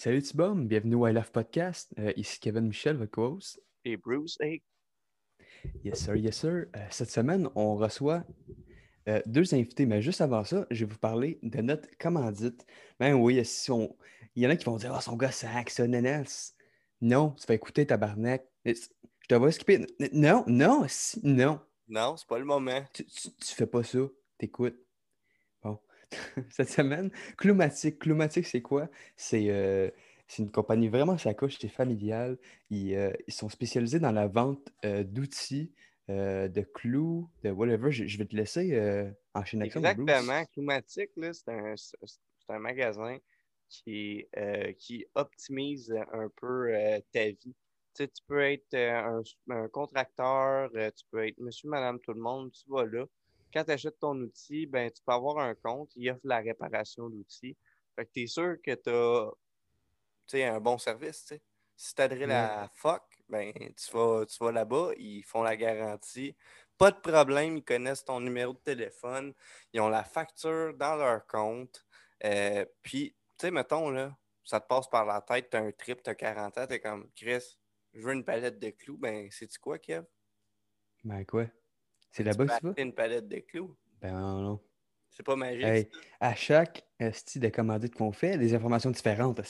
Salut Tibom, bienvenue au I Love Podcast. Euh, ici Kevin Michel, votre co-host. Et Bruce, hey. Yes sir, yes sir. Euh, cette semaine, on reçoit euh, deux invités, mais juste avant ça, je vais vous parler de notre commandite. Ben oui, si on... il y en a qui vont dire « Ah, son gars, c'est ça, nanas. Non, tu vas écouter tabarnak. Je te vois skipper. Non, non, si, non. Non, c'est pas le moment. Tu, tu, tu fais pas ça, t'écoutes. cette semaine. Cloumatique. Cloumatique, c'est quoi? Euh, c'est une compagnie vraiment sacoche, c'est familial. Ils, euh, ils, sont spécialisés dans la vente euh, d'outils, de clous, de whatever. Je, vais te laisser enchaîner avec. Exactement. Cloumatique, c'est un, un, magasin qui, qui optimise un peu ta vie. Tu peux être un, un contracteur, tu peux être monsieur, madame, tout le monde, tu vas là quand tu achètes ton outil, ben, tu peux avoir un compte, il offre la réparation d'outils. Fait que tu es sûr que tu as un bon service. Si tu adhères la fuck, ben, tu vas, tu vas là-bas, ils font la garantie. Pas de problème, ils connaissent ton numéro de téléphone, ils ont la facture dans leur compte. Euh, puis, tu sais, mettons, là, ça te passe par la tête, tu as un trip, tu as 40 ans, tu es comme, Chris, je veux une palette de clous. Ben, sais-tu quoi, Kev? Ben, quoi? C'est là-bas que tu vas? une palette de clous. Ben non. C'est pas magique. Hey, à chaque style de commandite qu'on fait, des informations différentes.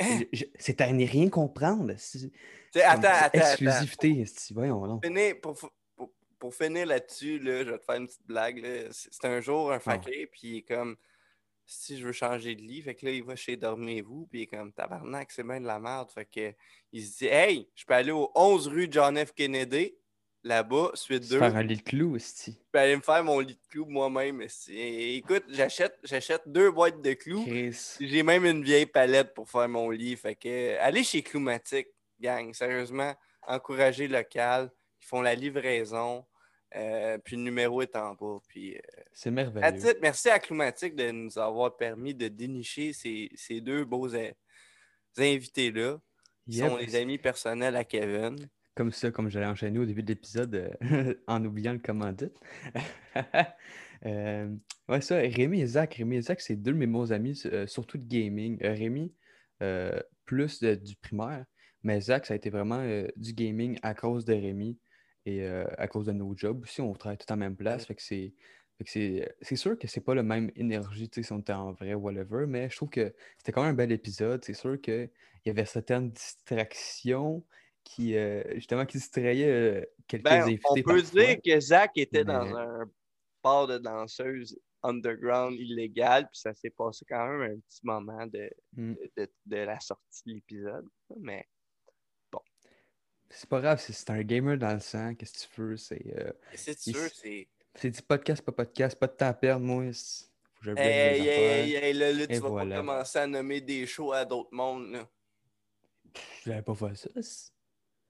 Hein? C'est à n'y rien comprendre. Attends, attends. Exclusivité. Voyons, non. Pour, pour, pour, finir là-dessus, là, je vais te faire une petite blague. C'est un jour, un fakir, puis il est comme si je veux changer de lit, fait que là, il va chez Dormez-vous, puis il est comme tabarnak, c'est bien de la merde. Fait que il se dit Hey, je peux aller au 11 rue John F. Kennedy là-bas, suite 2. Faire un lit de clous, aussi. Je peux aller me faire mon lit de clous moi-même. Écoute, j'achète, j'achète deux boîtes de clous. J'ai même une vieille palette pour faire mon lit. Fait que allez chez Cloumatique, gang. Sérieusement, encouragez local. Ils font la livraison. Euh, puis le numéro est en bas. Puis, euh, c'est merveilleux. merci à Cloumatique de nous avoir permis de dénicher ces, ces deux beaux invités-là. Ils sont les amis personnels à Kevin comme ça, comme j'allais enchaîner au début de l'épisode euh, en oubliant le commandite. euh, ouais, ça, Rémi et Zach. Rémi et Zach, c'est deux de mes bons amis, euh, surtout de gaming. Rémi, plus du primaire, mais Zach, ça a été vraiment du gaming à cause de Rémi et à cause de nos jobs aussi. On travaille tout en même place. Fait que c'est. C'est sûr que c'est pas le même énergie si on était en vrai, whatever, mais je trouve que c'était quand même un bel épisode. C'est sûr qu'il y avait certaines distractions, qui, euh, justement, qui distrayait euh, quelques ben, invités. On peut dire que Zach était dans un bar de danseuse underground illégal, puis ça s'est passé quand même un petit moment de, hmm. de, la sortie de l'épisode. Mais bon. C'est pas grave, c'est un gamer dans le sang, qu'est-ce que tu veux? C'est euh, sûr, c'est. C'est du podcast, pas podcast, pas de temps à perdre, moi. Je hey, hey, hey, là, là, tu vas pas commencer à nommer des shows à d'autres mondes. Là. J'avais pas fait ça.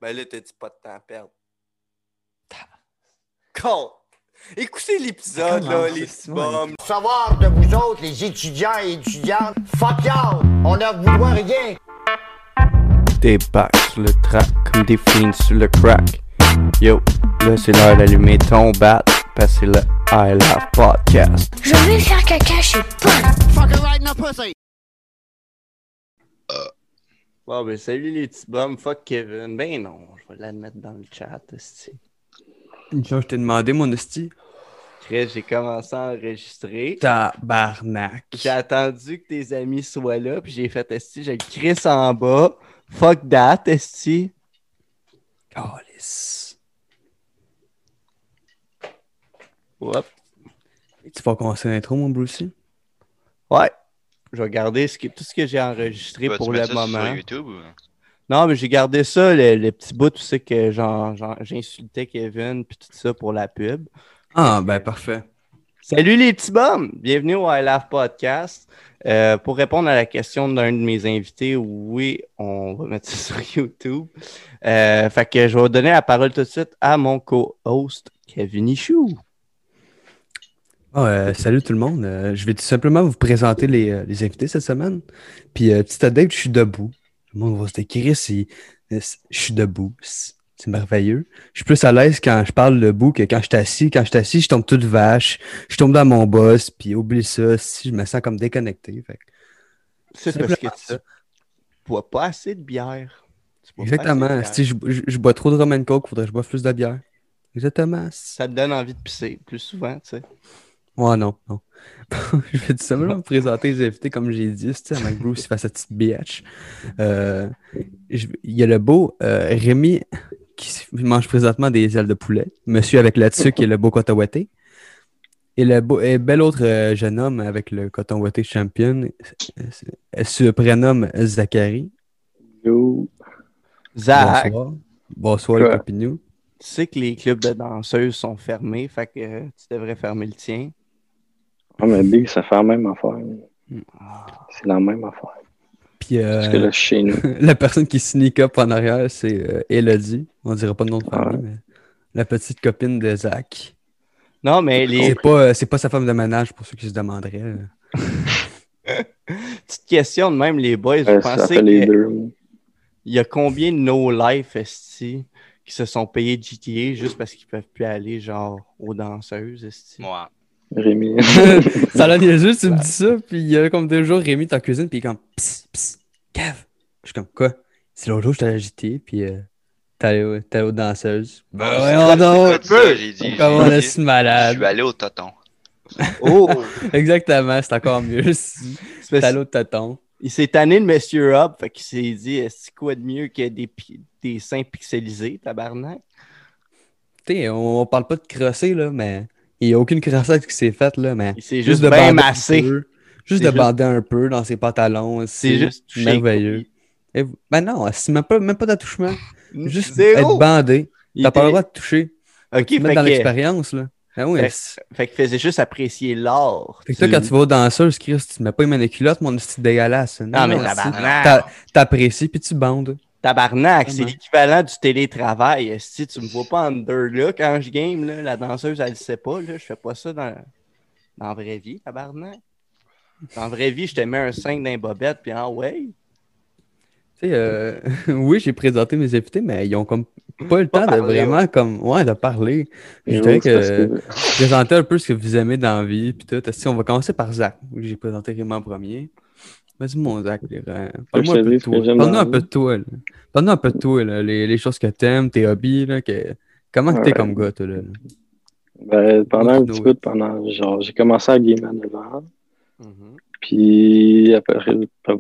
Ben là, t'as dit pas de temps à perdre. Con! Écoutez l'épisode, là, les petits bombes. Savoir de vous autres, les étudiants et étudiantes, fuck y'all! On ne vous voit rien! Des bacs sur le track comme des fiends sur le crack. Yo, là c'est l'heure d'allumer ton bat, parce que c'est le I Love Podcast. Je vais faire caca chez Paul. Fuck right now, pussy! Bon, ben salut les petits bums, fuck Kevin. Ben non, je vais l'admettre dans le chat, esti. Je t'ai demandé, mon esti. j'ai commencé à enregistrer. Tabarnak. J'ai attendu que tes amis soient là, puis j'ai fait esti, j'ai le Chris en bas. Fuck that, esti. Calice. Whoop. Tu vas commencer l'intro, mon Brucey? Ouais. Je vais garder ce tout ce que j'ai enregistré pour le moment. Sur YouTube, Non, mais j'ai gardé ça, les, petits bouts, tout ça que j'insultais Kevin, puis tout ça pour la pub. Ah, ben parfait. Salut les petits bums! Bienvenue au I Love Podcast. Euh, pour répondre à la question d'un de mes invités, oui, on va mettre ça sur YouTube. Euh, fait que je vais donner la parole tout de suite à mon co-host, Kevin Ichou. Ah, euh, salut tout le monde. Euh, je vais tout simplement vous présenter les, euh, les invités cette semaine. Puis, petit update, je suis debout. Le monde va se décrire si je suis debout. C'est merveilleux. Je suis plus à l'aise quand je parle debout que quand je suis assis. Quand je suis assis, je tombe toute vache. Je tombe dans mon boss. Puis, oublie ça. Si je me sens comme déconnecté. C'est parce que tu... bois pas assez de bière. Tu bois pas assez de Exactement. Si je, je- je bois trop de rum and coke, faudrait que je boive plus de bière. Exactement. Ça te donne envie de pisser plus souvent, tu sais. Ouais, non, non. je vais tout simplement me présenter les invités comme j'ai dit, avant que Bruce il fasse sa petite bitch. Euh, Il y a le beau euh, Rémi qui mange présentement des ailes de poulet. Monsieur avec là-dessus qui est le beau coton ouaté. Et le beau, et bel autre euh, jeune homme avec le coton ouaté champion se prénomme Zachary. Yo. Zach, Bonsoir. Bonsoir les copinous. tu sais que les clubs de danseuses sont fermés, fait que euh, tu devrais fermer le tien. Ah, mais Big, ça fait la même affaire. Ah. C'est la même affaire. Puis euh, Parce que là, chez nous. la personne qui sneak up en arrière, c'est euh, Elodie. On dira pas le nom de famille, Ouais. mais la petite copine de Zach. Non, mais les C'est pas, euh, c'est pas sa femme de ménage pour ceux qui se demanderaient. là. petites questions de même, les boys, vous Ouais, pensez les qu'il deux. y a combien de no-life esti qui se sont payés GTA juste parce qu'ils peuvent plus aller genre aux danseuses esti? Moi. Rémi. Ça l'a niaiseux, tu me dis ça, puis il y a comme deux jours, Rémi est en cuisine, puis il est comme psst, psst, cave. Je suis comme quoi? C'est l'autre jour, j'étais agité, puis euh, t'es allé, allé aux danseuses. Ben Ouais, ça, j'ai dit. Comment on est si Je malade? suis allé au toton. Oh! Exactement, c'est encore mieux si C'est allé au tonton. Il s'est tanné de Monsieur Hub, fait qu'il s'est dit est-ce quoi de mieux que des, des seins pixelisés, tabarnak? T'sais, on, on parle pas de crosser, là, mais il n'y a aucune crossette qui s'est faite, là, mais Il s'est juste, de bien massé. peu, Juste C'est de juste- bander un peu dans ses pantalons. C'est juste merveilleux. Et, ben non, c'est même pas, même pas d'attouchement. Juste Zéro! être bandé. T'as pas le droit de toucher. Ok, fait mets dans que, l'expérience, là. Ah oui, Fait- c'est- fait qu'il faisait juste apprécier l'art. Fait que toi, quand tu vas aux danseuses, Chris, tu te mets pas une main de culotte, mon c'est dégueulasse. Non, mais c'est- tabarnak. t'a- T'apprécies puis tu bandes. Tabarnak, c'est l'équivalent du télétravail. Si tu me vois pas en deux là quand je game, là, la danseuse, elle le sait pas. Là, je fais pas ça dans, dans la vraie vie, tabarnak. Dans la vraie vie, je te mets un 5 dans les bobettes, puis ah ouais. Tu sais, euh, oui, j'ai présenté mes invités, mais ils ont comme pas le Pas temps de vraiment comme ouais, de parler. Je dirais parce que que- présenter un peu ce que vous aimez dans la vie, puis tout. Si on va commencer par Zach? J'ai présenté Raymond en premier. Vas-y, mon Zach. je un peu de toi. Parle-nous dans un peu de toi. Parle-nous un peu de toi, là, les, les choses que t'aimes, tes hobbies. Là, que... Comment que t'es Ouais. comme gars, toi? Là? Ben, pendant un petit bout, pendant, genre, j'ai commencé à game à 9 ans. Mhm. Puis, après, à-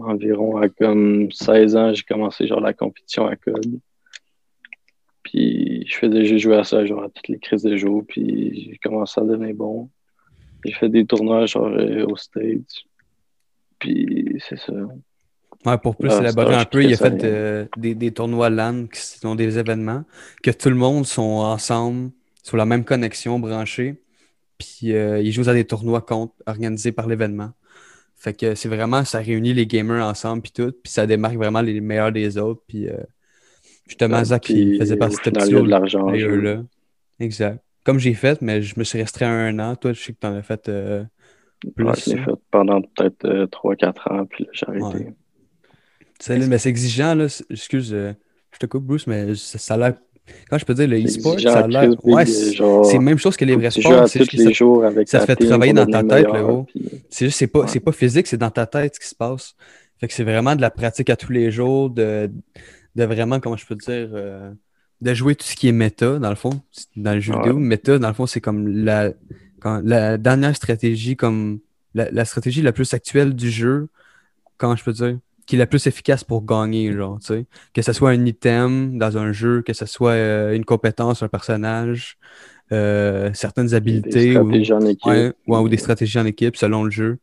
environ à comme 16 ans, j'ai commencé, genre, la compétition à code. Puis, je faisais juste jouer à ça, genre, à toutes les crises de jour. Puis, j'ai commencé à devenir bon. J'ai fait des tournois, genre, euh, aux States. Puis, c'est ça. Ouais, pour plus Ah, élaborer un peu, il a fait euh, des, des tournois LAN qui sont des événements, que tout le monde sont ensemble, sur la même connexion branchée, puis euh, ils jouent à des tournois contre, organisés par l'événement. Fait que c'est vraiment, ça réunit les gamers ensemble, puis tout, puis ça démarque vraiment les meilleurs des autres, puis euh, justement, Ouais, Zach, il faisait partie de ce de l'argent Exact. Comme j'ai fait, mais je me suis restreint un an. Toi, je sais que tu en as fait plus. Ouais, je l'ai fait pendant peut-être euh, 3-4 ans, puis j'ai arrêté. Ouais. C'est, mais c'est exigeant, là. Excuse, euh, je te coupe, Bruce, mais ça, ça a l'air. Quand je peux dire le e-sport, ça a l'air. Ouais, euh, c'est, la même chose que les vrais sports. C'est tous juste que les ça, jours avec ça ta te fait travailler dans ta tête, meilleur, le haut. puis- c'est juste, c'est pas, Ouais. c'est pas physique, c'est dans ta tête ce qui se passe. Fait que c'est vraiment de la pratique à tous les jours, de, de vraiment, comment je peux dire, euh, de jouer tout ce qui est méta, dans le fond, dans le jeu vidéo. Méta, dans le fond, c'est comme la, quand, la dernière stratégie, comme la, la stratégie la plus actuelle du jeu, comment je peux dire, qui est la plus efficace pour gagner, genre, tu sais. Que ce soit un item dans un jeu, que ce soit euh, une compétence, un personnage, euh, certaines des habilités ou, stratégies en équipe. ouais, ouais, ou des stratégies en équipe selon le jeu.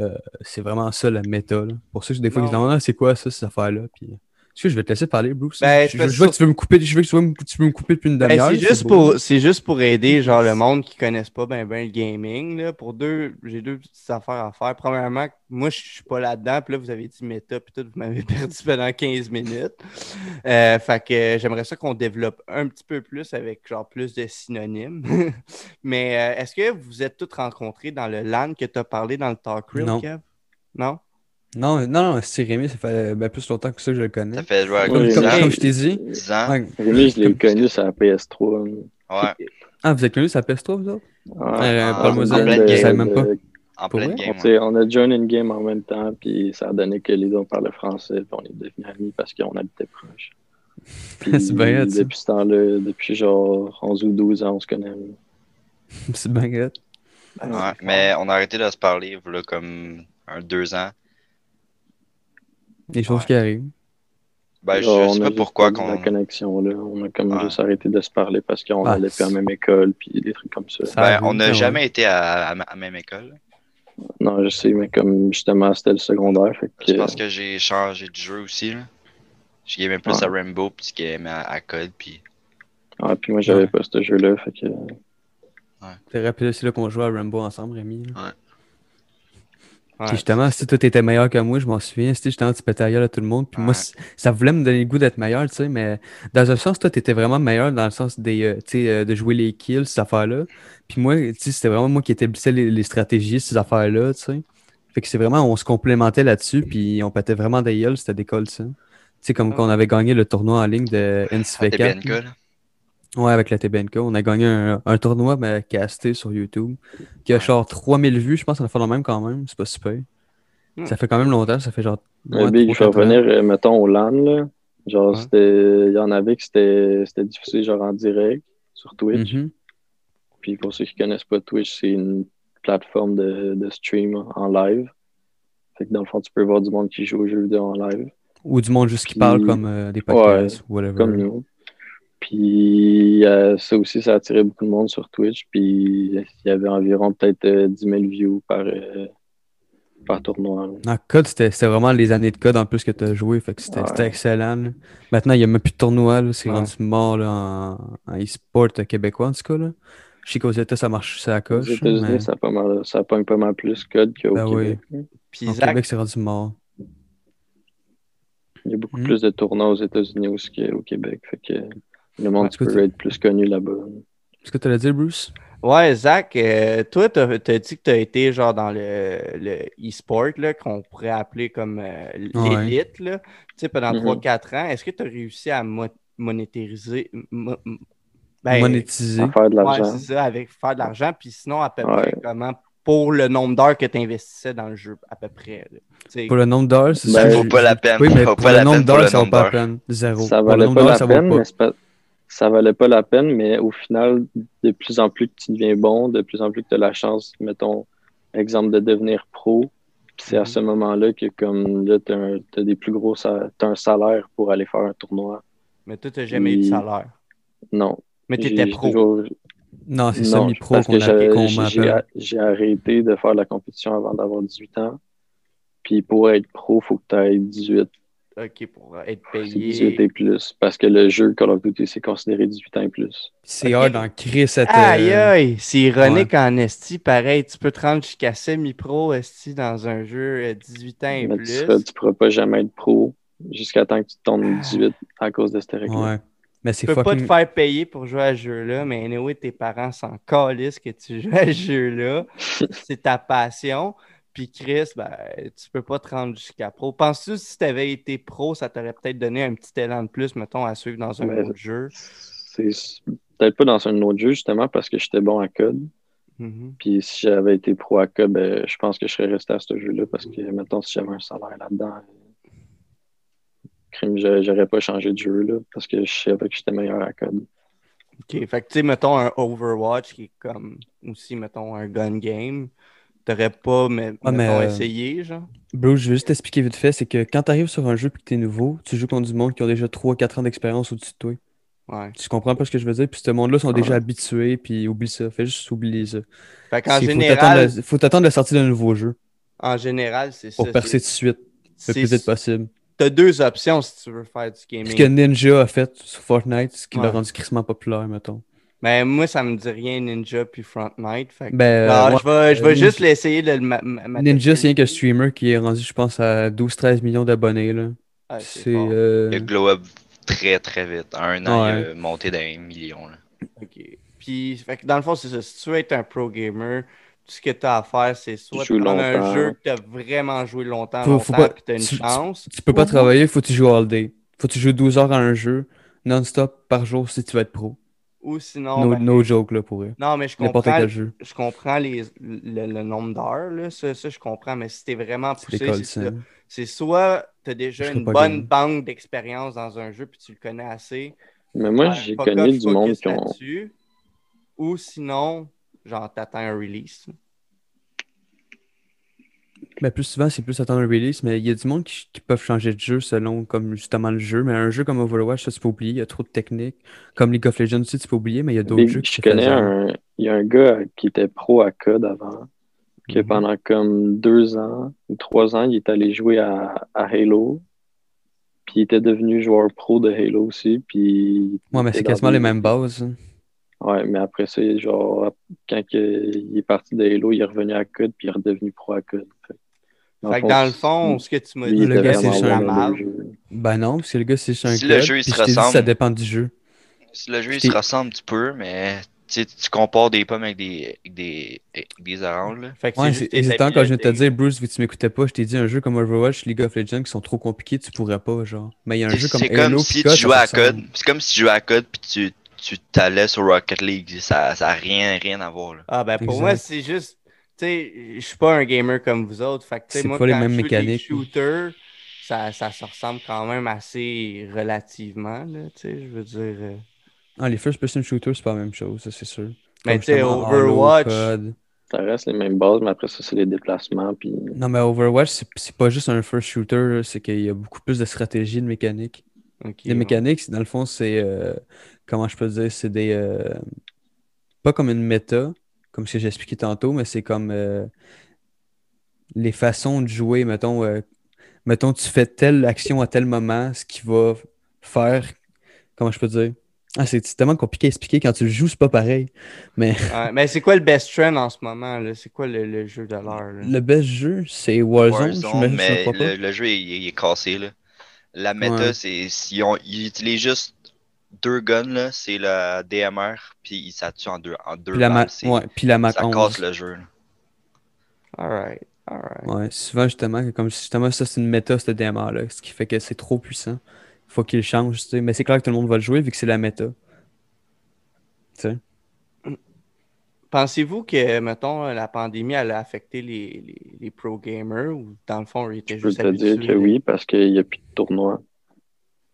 Euh, c'est vraiment ça la là. Pour ça, des fois, ils demandent Ah, c'est quoi ça, cette affaire-là? Puis, est-ce que je vais te laisser parler, Bruce? Ben, je, vois que- tu veux me couper, je veux que tu veux me, tu veux me couper depuis une Ben, demi-heure. c'est juste, pour, c'est juste pour aider genre, le monde qui ne connaisse pas ben, ben le gaming. Là. Pour deux, j'ai deux petites affaires à faire. Premièrement, moi, je suis pas là-dedans. Puis là, vous avez dit méta, puis tout, vous m'avez perdu pendant 15 minutes. Euh, fait que j'aimerais ça qu'on développe un petit peu plus avec genre plus de synonymes. Mais euh, est-ce que vous êtes tous rencontrés dans le LAN que tu as parlé dans le Talk Reel, Non. Kev? Non? Non, non, non, c'est Rémi, ça fait ben, plus longtemps que ça que je le connais. Ça fait jouer à Comme, comme- ans. comme je t'ai dit. 10 ans. ouais. Rémi, je l'ai connu sur la PS3. Ouais. Ah, vous êtes connu, ça PS3, vous autres? Ouais. Euh, Ah, Parle-moi en pleine de game. je savais même pas. En Pour pleine vrai? On, game. on a join une game en même temps, puis ça a donné que les deux on parlait français, puis on est devenus amis parce qu'on habitait proche. Puis C'est bien depuis ce temps-là, depuis genre 11 ou 12 ans, on se connaît. C'est bien. Ben, Ouais, mais on a arrêté de se parler, voilà, comme un, deux ans. Des choses Ouais. qui arrivent. Ben, je on sais a pas pourquoi qu'on. la connexion là. On a comme Ouais. juste arrêté de se parler parce qu'on Ah, allait plus à la même école, puis des trucs comme ça. Ça Ben, arrive, on n'a jamais ouais. été à, à même école. Non, je sais, mais comme justement c'était le secondaire, fait que. C'est parce que j'ai changé de jeu aussi. Là. Je gamais plus Ouais. à Rainbow, puis je gamais à, à Code, puis. Ah, puis moi j'avais Ouais. pas ce jeu-là, fait que. C'est là qu'on jouait à Rainbow ensemble, Rémi. là. Ouais. Puis justement, si toi t'étais meilleur que moi, je m'en souviens, si la gueule à tout le monde, puis moi Ouais. ça voulait me donner le goût d'être meilleur, tu sais, mais dans un sens, toi t'étais vraiment meilleur dans le sens des, euh, tu sais, euh, de jouer les kills, ces affaires-là. Puis moi, tu sais, c'était vraiment moi qui établissais les, les stratégies, ces affaires-là, tu sais. Fait que c'est vraiment, on se complémentait là-dessus, puis on pétait vraiment des gueules, c'était des calls, ça. Tu sais, comme quand on avait gagné le tournoi en ligne de À NCV4. TBNK, là. Ouais, avec la TBNK. On a gagné un, un tournoi ben, casté sur YouTube qui a Ouais. genre 3000 vues. Je pense qu'on a fait le même quand même. C'est pas super. Hmm. Ça fait quand même longtemps. Ça fait genre. Mais ouais, Big, je vais revenir, euh, mettons, au LAN, là. Genre, Ouais. c'était. Il y en avait que c'était c'était diffusé genre en direct sur Twitch. Mhm. Puis pour ceux qui connaissent pas Twitch, c'est une plateforme de, de stream en live. Fait que dans le fond, tu peux voir du monde qui joue aux jeux vidéo en live, Ou du monde juste qui Puis- parle comme euh, des podcasts ou whatever. comme nous. Puis euh, ça aussi, ça attirait beaucoup de monde sur Twitch. Puis il y avait environ peut-être euh, 10 000 views par, euh, par tournoi. En code, c'était vraiment les années de code en plus que tu as joué. Fait que c'était Ouais. excellent. là. Maintenant, il n'y a même plus de tournoi. C'est Ouais. rendu mort là, en, en e-sport québécois, en tout cas. Là. Je sais qu'aux États, ça marche, ça Aux coche. États-Unis, mais ça, a pas mal, ça pogne pas mal plus code qu'au Ben oui. Québec. là. Puis Zach, Québec, c'est rendu mort. Il y a beaucoup Hmm. plus de tournois aux États-Unis aussi qu'au Québec. Fait que le monde Ouais, peut être plus connu là-bas. Est-ce que tu allais dire, Bruce? ouais, Zach, euh, toi, t'as as dit que tu as été genre dans le, le e-sport, là, qu'on pourrait appeler comme euh, l'élite, là, tu sais, pendant Mhm. 3-4 ans. Est-ce que tu as réussi à mo- monétariser, mo- m- ben, Monétiser. À faire de ouais, l'argent. c'est ça, avec faire de l'argent, puis sinon, à peu Ouais. près, comment, pour le nombre d'heures que tu investissais dans le jeu, à peu près. Tu Pour le nombre d'heures, c'est Ben, ça. Vaut pas la peine. Oui, mais Ça vaut pour pas le la nombre peine pour d'heures, le ça vaut nombre pas la d'heures. peine. Zéro. Ça le valait nombre pas d'heures, la ça vaut peine, pas. mais c'est pas- ça valait pas la peine, mais au final, de plus en plus que tu deviens bon, de plus en plus que tu as la chance, mettons, exemple, de devenir pro. Puis c'est à Mhm. ce moment-là que, comme là, tu as, des plus gros t'as un salaire pour aller faire un tournoi. Mais toi, tu n'as jamais eu de salaire. Non. Mais tu étais pro. toujours- Non, c'est semi-pro qu'on j'ai arrêté de faire la compétition avant d'avoir 18 ans. Puis pour être pro, il faut que tu aies 18, OK, pour euh, être 18 payé. et plus. Parce que le jeu Call of Duty, c'est considéré 18 ans et plus. C'est hard en crise cette. Aïe, euh, aïe, c'est ironique en esti. Pareil, tu peux te rendre jusqu'à semi-pro esti dans un jeu euh, 18 ans et Mais plus. tu pourras pas jamais être pro jusqu'à temps que tu tombes 18 à cause de cette règle. Ouais. Mais Tu c'est peux pas te faire payer pour jouer à ce jeu-là, mais anyway, tes parents s'en calissent que tu joues à ce jeu-là. c'est ta passion. Puis Chris, ben, tu peux pas te rendre jusqu'à pro. Penses-tu que si tu avais été pro, ça t'aurait peut-être donné un petit élan de plus, mettons, à suivre dans un Mais- autre jeu? C'est peut-être pas dans un autre jeu, justement, parce que j'étais bon à code. Mhm. Puis si j'avais été pro à code, ben, je pense que je serais resté à ce jeu-là parce que, mettons, si j'avais un salaire là-dedans, crime, j'a- j'aurais pas changé de jeu, là, parce que je savais que j'étais meilleur à code. OK. Fait que, tu sais, mettons un Overwatch qui est comme aussi, mettons, un gun game. T'aurais pas, mais, Ah, mais, euh, essayé, genre? Bruce, je vais juste t'expliquer vite fait. C'est que quand tu arrives sur un jeu et que tu es nouveau, tu joues contre du monde qui ont déjà 3-4 ans d'expérience au-dessus de toi. Ouais. Tu comprends pas ce que je veux dire? Puis ce monde-là sont déjà Ouais. habitués, puis oublie ça. Fais juste oublier ça. Fait qu'en faut général, t'attendre faut t'attendre la sortie d'un nouveau jeu en général, c'est ça. pour percer tout de suite, le plus vite possible. T'as deux options si tu veux faire du gaming. Ce que Ninja a fait sur Fortnite, ce qui l'a rendu crissement populaire, mettons. Mais moi, ça me dit rien Ninja puis Frontnight. Fait que- Ben, Non, ouais, je vais, je vais euh, juste l'essayer de le Ninja, c'est rien que streamer qui est rendu, je pense, à 12-13 millions d'abonnés. là. Ah, c'est euh, Il a glow up très très vite. Un an, Ouais. il a monté d'un million. là. Ok. Puis, fait que dans le fond, c'est ça. Si tu veux être un pro gamer, tout ce que tu as à faire, c'est soit de prendre un jeu que tu as vraiment joué longtemps, Faut- faut longtemps, pas- puis tu as une tu- tu- chance. Tu peux pas travailler, faut que tu joues all day. Faut que tu joues 12 heures à un jeu, non-stop par jour si tu veux être pro. Ou sinon. No, ben, no joke, là, pour eux. Non, mais je N'importe comprends, quel jeu. je comprends les, le, le nombre d'heures, là, ça, ça, je comprends, mais si t'es vraiment C'est poussé, c'est ça. ça. C'est soit tu as déjà une bonne game. banque d'expérience dans un jeu puis tu le connais assez. Mais moi, Ouais, j'ai connu du monde qui ont. Ou sinon, genre, t'attends un release. Mais plus souvent, c'est plus attendre un release, mais il y a du monde qui, qui peuvent changer de jeu selon comme justement le jeu. Mais un jeu comme Overwatch, ça, tu peux oublier, il y a trop de techniques. Comme League of Legends aussi, tu peux oublier, mais il y a d'autres jeux qui je connais un. Il y a un gars qui était pro à code avant, qui Mhm. pendant comme deux ans ou trois ans, il est allé jouer à, à Halo. Puis il était devenu joueur pro de Halo aussi. Puis Ouais, mais c'est quasiment des- les mêmes bases. hein. Ouais, mais après ça, genre, quand que- il est parti de Halo, il est revenu à code, puis il est redevenu pro à code. Fait, Fait que dans le fond, ce que tu m'as dit, il le gars, c'est jeu. Ben non, parce que le gars, c'est un Si le jeu, il se ressemble- ça dépend du jeu. Si le jeu il se ressemble, tu peux, mais tu compares des pommes avec des, avec des, oranges. Là. Fait que Ouais, quand je viens de te dire, Bruce, vu que tu m'écoutais pas, je t'ai dit un jeu comme Overwatch, League of Legends qui sont trop compliqués, tu pourrais pas, genre. Mais il y a un jeu comme c'est comme si tu jouais à code. C'est comme si tu jouais à code puis tu tu t'allais sur Rocket League. Ça n'a rien, rien à voir. Là. Ah, ben pour Exact. moi, c'est juste. Tu sais, je suis pas un gamer comme vous autres. Fait que, tu sais, C'est moi, pas les mêmes mécaniques. shooters, ça, ça se ressemble quand même assez relativement, là, tu sais, je veux dire. euh. Ah, les first person shooters, c'est pas la même chose, ça, c'est sûr. Mais tu sais, Halo, Overwatch. Ça reste les mêmes bases, mais après ça, c'est les déplacements. Puis... Non, mais Overwatch, c'est pas juste un first shooter, c'est qu'il y a beaucoup plus de stratégie, de mécanique. ok, Les ouais. mécaniques, dans le fond, c'est. euh, comment je peux dire C'est des. euh, pas comme une méta, comme ce que j'ai expliqué tantôt, mais c'est comme. euh, les façons de jouer. Mettons, euh, mettons, tu fais telle action à tel moment, ce qui va faire. Comment je peux dire? Ah, c'est tellement compliqué à expliquer. Quand tu le joues, c'est pas pareil. Mais Ouais, mais c'est quoi le best trend en ce moment, là? C'est quoi le, le jeu de l'heure, le best jeu, c'est Warzone. je mais le, le jeu il, il est cassé. Là. La méta, Ouais. c'est si on, ils utilisent juste deux guns, là, c'est le DMR, puis ça tue en deux, en deux Puis la, balles. ouais, puis la Mac ça 11. casse le jeu. Alright, alright. Ouais, souvent, justement, comme justement, ça, c'est une méta, ce DMR-là, ce qui fait que c'est trop puissant. Faut qu'il change, tu sais. Mais c'est clair que tout le monde va le jouer vu que c'est la méta. Tu sais. Pensez-vous que, mettons, la pandémie, elle a affecté les, les, les pro gamers ou dans le fond, ils étaient Je peux juste te dire que oui, parce qu'il n'y a plus de tournois.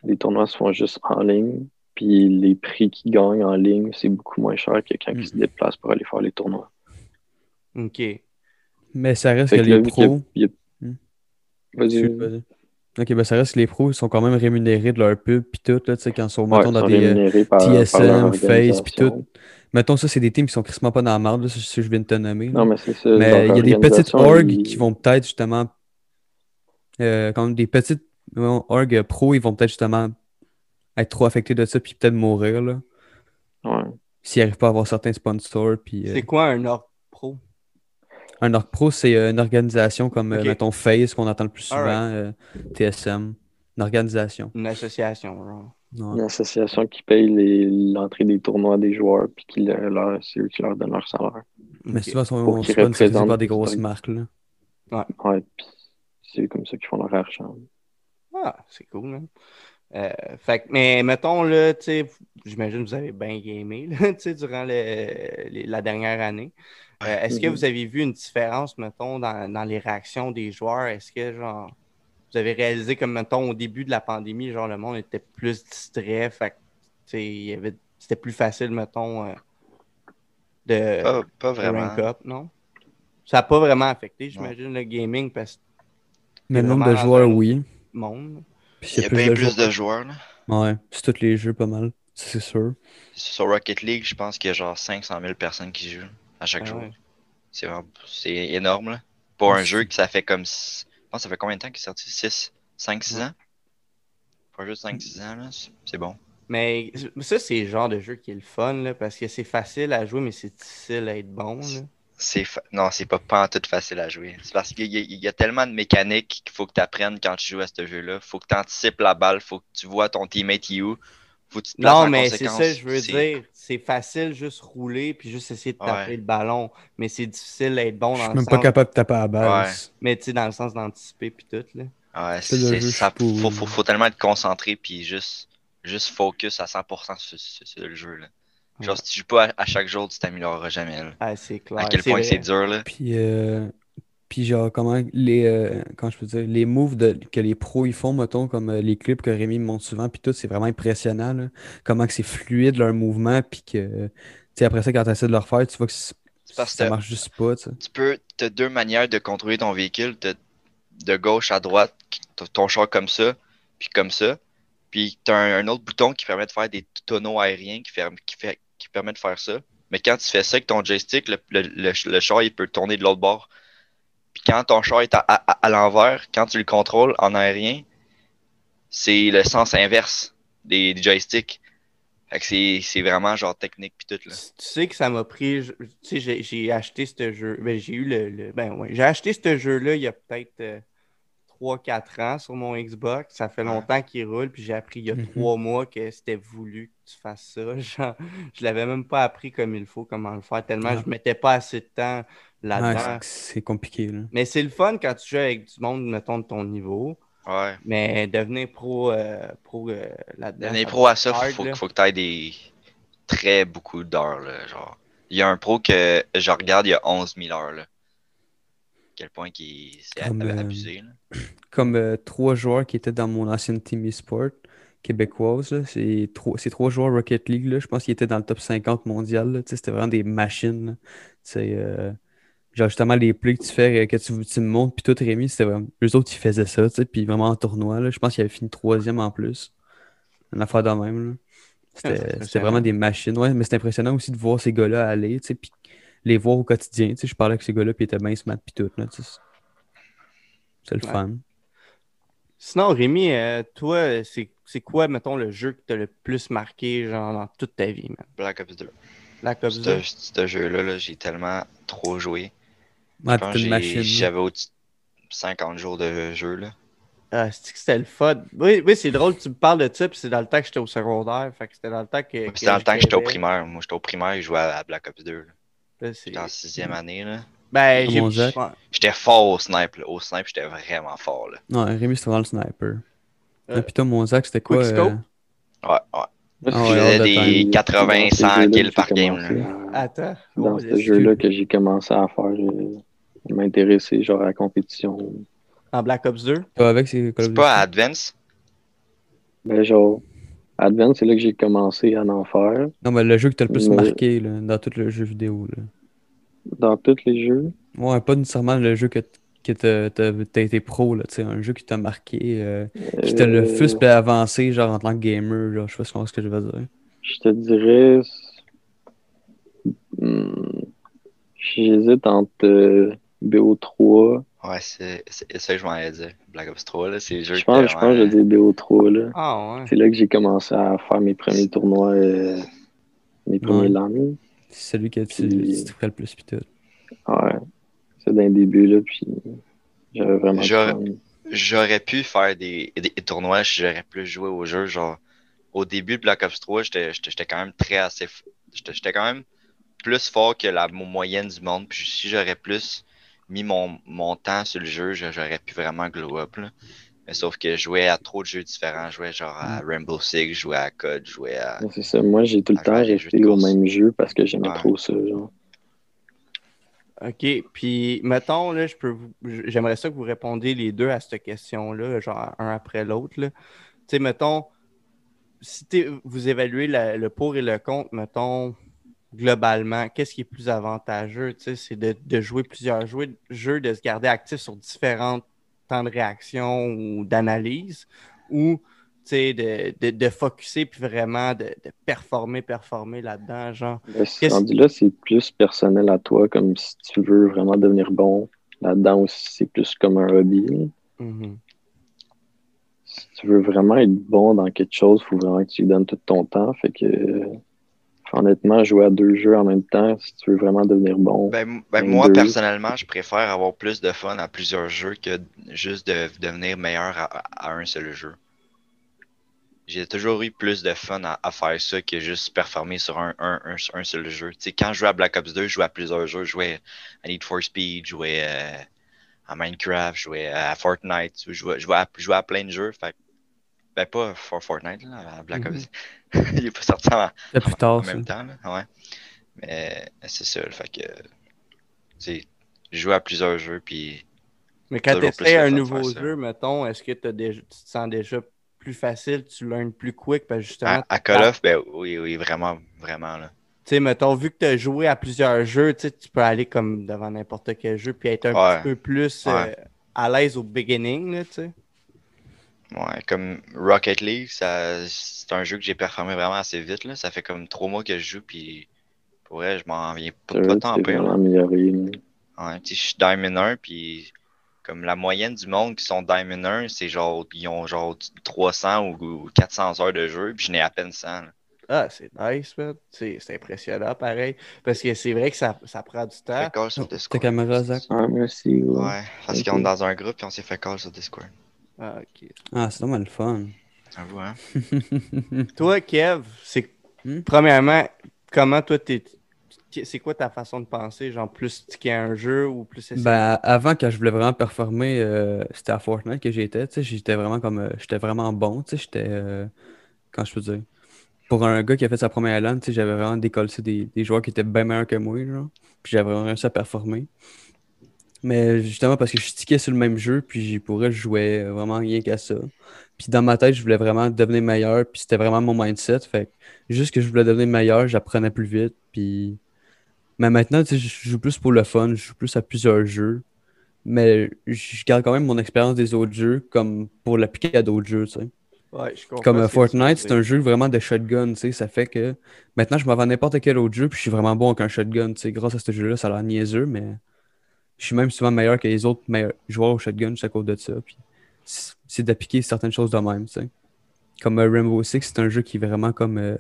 Les tournois se font juste en ligne. Puis les prix qu'ils gagnent en ligne, c'est beaucoup moins cher que quand Mm. ils se déplacent pour aller faire les tournois. Ok. Mais ça reste que les pros. a- Hmm? Vas-y. Ok, ben ça reste que les pros, ils sont quand même rémunérés de leur pub pis tout, là, tu sais, quand ils sont, Ouais, mettons, dans sont des euh, par, TSM, Face pis tout. Mettons, ça, c'est des teams qui sont crissement pas dans la marde, là, c'est ce que je viens de te nommer. là. Non, mais c'est ça. Mais il y a des petites orgs ils- qui vont peut-être justement. euh, comme des petites orgs pro, ils vont peut-être justement être trop affectés de ça puis peut-être mourir, là. Ouais. S'ils n'arrivent pas à avoir certains sponsors. Puis, euh, C'est quoi un org pro? Un org pro, c'est euh, une organisation comme, euh, Ok. mettons, Face, qu'on entend le plus souvent, euh, TSM. Une organisation. Une association, genre. Ouais. Une association qui paye l'entrée des tournois des joueurs, puis qui leur, leur- c'est eux qui leur donnent leur salaire. Mais souvent, sont qu'ils sponsorisés par des grosses marques. Là. Ouais, puis c'est comme ça qu'ils font leur argent. Ah, c'est cool, hein. Euh, fait que, mais mettons, là, tu sais, j'imagine que vous avez bien gamé, là, tu sais, durant le- les- la dernière année. Euh, Est-ce que Mhm. vous avez vu une différence, mettons, dans, dans les réactions des joueurs? Est-ce que, genre, vous avez réalisé comme, mettons, au début de la pandémie, genre, le monde était plus distrait, fait que, tu sais, il y avait- c'était plus facile, mettons, euh, de, Pas, pas de vraiment. rank up, non? Ça n'a pas vraiment affecté, j'imagine, le gaming, parce que le nombre de joueurs, oui. monde. Puis Il y a bien plus de joueurs. Là. Ouais, c'est tous les jeux, pas mal. C'est sûr. Sur Rocket League, je pense qu'il y a genre 500 000 personnes qui jouent à chaque Ah jour. ouais. C'est vraiment- énorme. Là. Pour un jeu que ça fait comme. Je pense que ça fait combien de temps qu'il est sorti? 6, 5, 6 Ouais. ans? Pour un jeu de 5, 6 ans, là, c'est- c'est bon. Mais ça, c'est le genre de jeu qui est le fun, là, parce que c'est facile à jouer, mais c'est difficile à être bon. là. C'est fa- Non, c'est pas, pas en tout facile à jouer. C'est parce qu'il y, y a tellement de mécaniques qu'il faut que tu apprennes quand tu joues à ce jeu-là. Faut que tu anticipes la balle, faut que tu vois ton teammate il est où. Faut que tu te places Non, mais c'est ça que je veux dire. C'est facile juste rouler puis juste essayer de taper Ouais. le ballon. Mais c'est difficile d'être bon Je dans suis le même sens. pas capable de taper à la base. Mais tu sais, dans le sens d'anticiper puis tout. Là. Ouais, C'est ça, je suis faut, pour- faut, faut tellement être concentré puis juste, juste focus à 100% sur, sur- sur le jeu. Là. Genre, si tu joues pas à, à chaque jour, tu t'amélioreras jamais. là. Ah, c'est clair. À quel point que c'est dur, là. Puis, euh, puis genre, comment les, euh, comment je peux dire, les moves de- que les pros ils font, mettons, comme euh, les clips que Rémi me montre souvent, puis tout, c'est vraiment impressionnant, là. Comment que c'est fluide leur mouvement, puis que, tu sais, après ça, quand tu essaies de le refaire, tu vois que c'est- C'est parce ça marche juste pas, tu peux, tu as deux manières de contrôler ton véhicule. T'as de gauche à droite, ton char comme ça, puis comme ça. Puis tu as un, un autre bouton qui permet de faire des tonneaux aériens qui, fait, qui, fait, qui permet de faire ça. Mais quand tu fais ça avec ton joystick, le, le, le- char il peut tourner de l'autre bord. Puis quand ton char est à, à, à l'envers, quand tu le contrôles en aérien, c'est le sens inverse des, des joysticks. Fait que c'est vraiment genre technique puis tout là. Tu sais que ça m'a pris. Tu sais, j'ai- acheté ce jeu. Ben, j'ai eu le. le- ben, ouais. J'ai acheté ce jeu-là il y a peut-être 3-4 ans sur mon Xbox. Ça fait longtemps qu'il roule. Puis j'ai appris il y a Mhm. 3 mois que c'était voulu que tu fasses ça. Genre, je l'avais même pas appris comme il faut, comment le faire, tellement Ouais. je mettais pas assez de temps là-dedans. c'est- c'est compliqué, là. Mais c'est le fun quand tu joues avec du monde, mettons, de ton niveau. Ouais. Mais devenir pro, euh, pro euh, là-dedans. Devenir pro à ça, hard, faut, que tu aies des très beaucoup d'heures. Genre, il y a un pro que je regarde, il y a 11 000 heures. Là. Quel point qui ab- euh, abusé. là. Comme euh, trois joueurs qui étaient dans mon ancienne team e-sport québécoise, là, c'est trois, c'est trois joueurs Rocket League, là, je pense qu'ils étaient dans le top 50 mondial, là, tu sais, c'était vraiment des machines. euh, genre justement les plays que tu fais, euh, que tu, tu me montres, puis tout Rémi, c'était vraiment. Eux autres, ils faisaient ça, tu sais, puis vraiment en tournoi, là, je pense qu'ils avaient fini troisième en plus. Une affaire de même. Ah, C'était vraiment des machines. Ouais, mais c'est impressionnant aussi de voir ces gars-là aller, tu sais, puis les voir au quotidien. Tu sais, je parlais avec ces gars-là, puis ils étaient bien smart, puis tout. là, tu sais. C'est le Ouais. fun. Sinon, Rémi, euh, toi, c'est c'est quoi, mettons, le jeu qui t'a le plus marqué, genre, dans toute ta vie, man? Black Ops 2. Black Ops 2? Ce jeu-là, là, j'ai tellement trop joué. Ouais, que là. j'avais au-dessus de 50 jours de jeu. Là. Ah, c'est que c'était le fun? Oui, oui c'est drôle, tu me parles de ça, puis c'est dans le temps que j'étais au secondaire. Fait que c'était dans le temps que. C'était dans le temps que j'étais au primaire. Moi, j'étais au primaire et je jouais à à Black Ops 2. là. J'étais en sixième année. Là. Ben, j'ai. J'étais fort au snipe. là. Au snipe, j'étais vraiment fort. Là. Non, Rémi, c'était vraiment le sniper. Euh, Ah, puis toi, mon Zach, c'était quoi? Quickscope? euh, Ouais, ouais. Moi, Ah Je faisais des time. 80, dans ce 100 jeu-là kills que par game. là. Attends. Dans Oh, ce jeu-là que j'ai commencé à faire, euh, m'intéresser genre à la compétition. En Black Ops 2? Pas avec, c'est pas. Advance? Ben genre, Advance, c'est là que j'ai commencé à en faire. Non, mais le jeu que t'as le plus Mais- marqué là, dans tout le jeu vidéo. Là. Dans tous les jeux, Ouais, pas nécessairement le jeu que, que t'as été pro, là, tu sais, un jeu qui t'a marqué, euh, qui t'a le euh, plus fait avancer, genre en tant que gamer, genre, je sais pas ce que je veux dire. je te dirais. hmm, J'hésite entre euh, BO3. Ouais, c'est ça que je m'en allais dire. Black Ops 3, là, c'est le jeu Je pense, était je pense que dire BO3. Là. Ah, ouais. C'est là que j'ai commencé à faire mes premiers tournois, euh, mes premiers Ouais. LAN. C'est celui que tu, Puis- tu le plus, pis tout. Ouais. C'est d'un début, là, puis j'avais vraiment. J'aurais- pu faire des, des tournois si j'aurais plus joué au jeu. Genre, au début de Black Ops 3, j'étais quand même très assez. J'étais quand même plus fort que la mo- moyenne du monde. Puis si j'aurais plus mis mon, mon temps sur le jeu, j'a- j'aurais pu vraiment glow up. Là. Mais sauf que je jouais à trop de jeux différents. Je jouais genre à Rainbow Six, je jouais à COD, je jouais à. C'est ça. Moi, j'ai tout le temps resté au même jeu parce que j'aimais Ouais. trop ça. Genre. OK. Puis, mettons, là, je peux vous... j'aimerais ça que vous répondiez les deux à cette question-là, genre un après l'autre. là. Tu sais, mettons, si vous évaluez la- le pour et le contre, mettons, globalement, qu'est-ce qui est plus avantageux? Tu sais, c'est de, de jouer plusieurs jeux, jeux, de se garder actif sur différents temps de réaction ou d'analyse, ou tu sais, de, de, de focusser puis vraiment de, de performer, performer là-dedans, genre. Ben, ce là, c'est plus personnel à toi, comme si tu veux vraiment devenir bon là-dedans aussi, c'est plus comme un hobby. Mhm. Si tu veux vraiment être bon dans quelque chose, il faut vraiment que tu lui donnes tout ton temps. Fait que, honnêtement, jouer à deux jeux en même temps, si tu veux vraiment devenir bon, Ben, ben, moi, deux. personnellement, je préfère avoir plus de fun à plusieurs jeux que juste de devenir meilleur à, à un seul jeu. J'ai toujours eu plus de fun à, à faire ça que juste performer sur un, un, un, un seul jeu. Quand je jouais à Black Ops 2, je jouais à plusieurs jeux. Je jouais à Need for Speed, je jouais euh, à Minecraft, je jouais à Fortnite, je jouais, je jouais à, je jouais à plein de jeux. Fait Ben, pas for Fortnite, là, Black Mhm. Ops. il est pas sorti en, plus tard, même temps, là. Ouais. Mais c'est ça, le fait que. Tu sais, jouer à plusieurs jeux, puis. Mais quand tu essaies un nouveau jeu, mettons, est-ce que t'as déjà, tu te sens déjà plus facile, tu learns plus quick, parce justement, À, à Call of, ben oui, oui, vraiment, vraiment, là. tu sais, mettons, vu que tu as joué à plusieurs jeux, tu peux aller comme devant n'importe quel jeu puis être un Ouais. petit peu plus euh, à l'aise au beginning, là, tu sais. Ouais, comme Rocket League, ça, c'est un jeu que j'ai performé vraiment assez vite, là. Ça fait comme trois mois que je joue, puis pour vrai, je m'en viens pas, pas tant là. amélioré. Ouais, tu sais, je suis Diamond 1, puis comme la moyenne du monde qui sont Diamond 1, c'est genre, ils ont genre 300 ou, ou 400 heures de jeu, puis je n'ai à peine 100. là. Ah, c'est nice, man. C'est c'est impressionnant, pareil. Parce que c'est vrai que ça, ça prend du temps. Fait call sur Oh, Ta Discord. caméra, Zach? Ah, merci. ouais. Ouais, parce Ok. qu'on est dans un groupe, puis on s'est fait call sur Discord. Ah, ok. Ah, c'est vraiment le fun. J'avoue, hein? Toi, Kev, c'est Hmm? premièrement, comment toi, t'es. C'est quoi ta façon de penser? Genre plus sticker un jeu ou plus essayer? Ben, avant, quand je voulais vraiment performer, euh, c'était à Fortnite que j'étais. Tu sais, j'étais vraiment comme. euh, j'étais vraiment bon. Tu sais, j'étais. euh, quand je peux dire? Pour un gars qui a fait sa première LAN, tu sais, j'avais vraiment décollé des, des joueurs qui étaient bien meilleurs que moi, genre. Puis j'avais vraiment réussi à performer. Mais justement, parce que je stickais sur le même jeu, puis j'y pourrais, je jouais vraiment rien qu'à ça. Puis dans ma tête, je voulais vraiment devenir meilleur, puis c'était vraiment mon mindset. Fait que juste que je voulais devenir meilleur, j'apprenais plus vite, puis. Mais maintenant, tu sais, je joue plus pour le fun, je joue plus à plusieurs jeux. Mais je garde quand même mon expérience des autres jeux comme pour l'appliquer à d'autres jeux, tu sais. Ouais, je comprends Comme euh, Fortnite, c'est un jeu vraiment de shotgun, tu sais. Ça fait que maintenant, je m'en vais à n'importe quel autre jeu, puis je suis vraiment bon avec un shotgun, tu sais. Grâce à ce jeu-là, ça a l'air niaiseux, mais je suis même souvent meilleur que les autres joueurs au shotgun juste à cause de ça. Puis c'est d'appliquer certaines choses de même. Comme euh, Rainbow Six, c'est un jeu qui est vraiment comme, euh,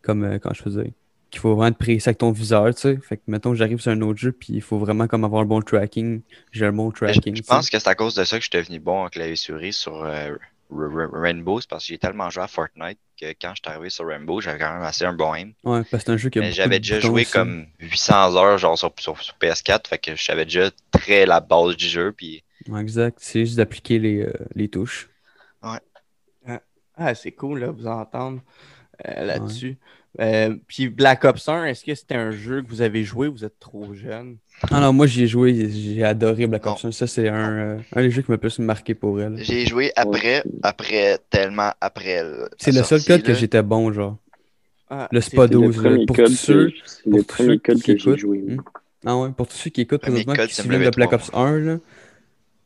comme euh, quand je faisais, qu'il faut vraiment être précis avec ton viseur, tu sais. Fait que, mettons, j'arrive sur un autre jeu, puis il faut vraiment comme avoir un bon tracking. J'ai un bon Je, tracking. je sais. pense que c'est à cause de ça que je suis devenu bon en clavier souris sur euh, Rainbow, c'est parce que j'ai tellement joué à Fortnite que quand je suis arrivé sur Rainbow, j'avais quand même assez un bon aim. Ouais, parce que c'est un jeu qui a Mais j'avais déjà joué aussi. comme 800 heures genre sur, sur- sur PS4, fait que je savais déjà très la base du jeu, puis Ouais, exact. C'est juste d'appliquer les, euh, les touches. Ah, c'est cool, là, vous entendre euh, là-dessus. Euh, puis Black Ops 1, est-ce que c'était un jeu que vous avez joué ou vous êtes trop jeune? Ah non, moi j'y ai joué, j'ai adoré Black Non. Ops 1. Ça, c'est un, euh, un des jeux qui m'a le plus marqué pour elle. j'ai joué après, après, tellement après. C'est le seul code que j'étais bon, genre. Ah, Le Spa C'est le 12, là, premier pour code tous ceux. c'est le pour tous premier ceux code qui que j'ai écoutent, joué. hmm. Ah ouais, pour tous ceux qui écoutent présentement, code, qui se souviennent de Black MW3, Ops 1, là,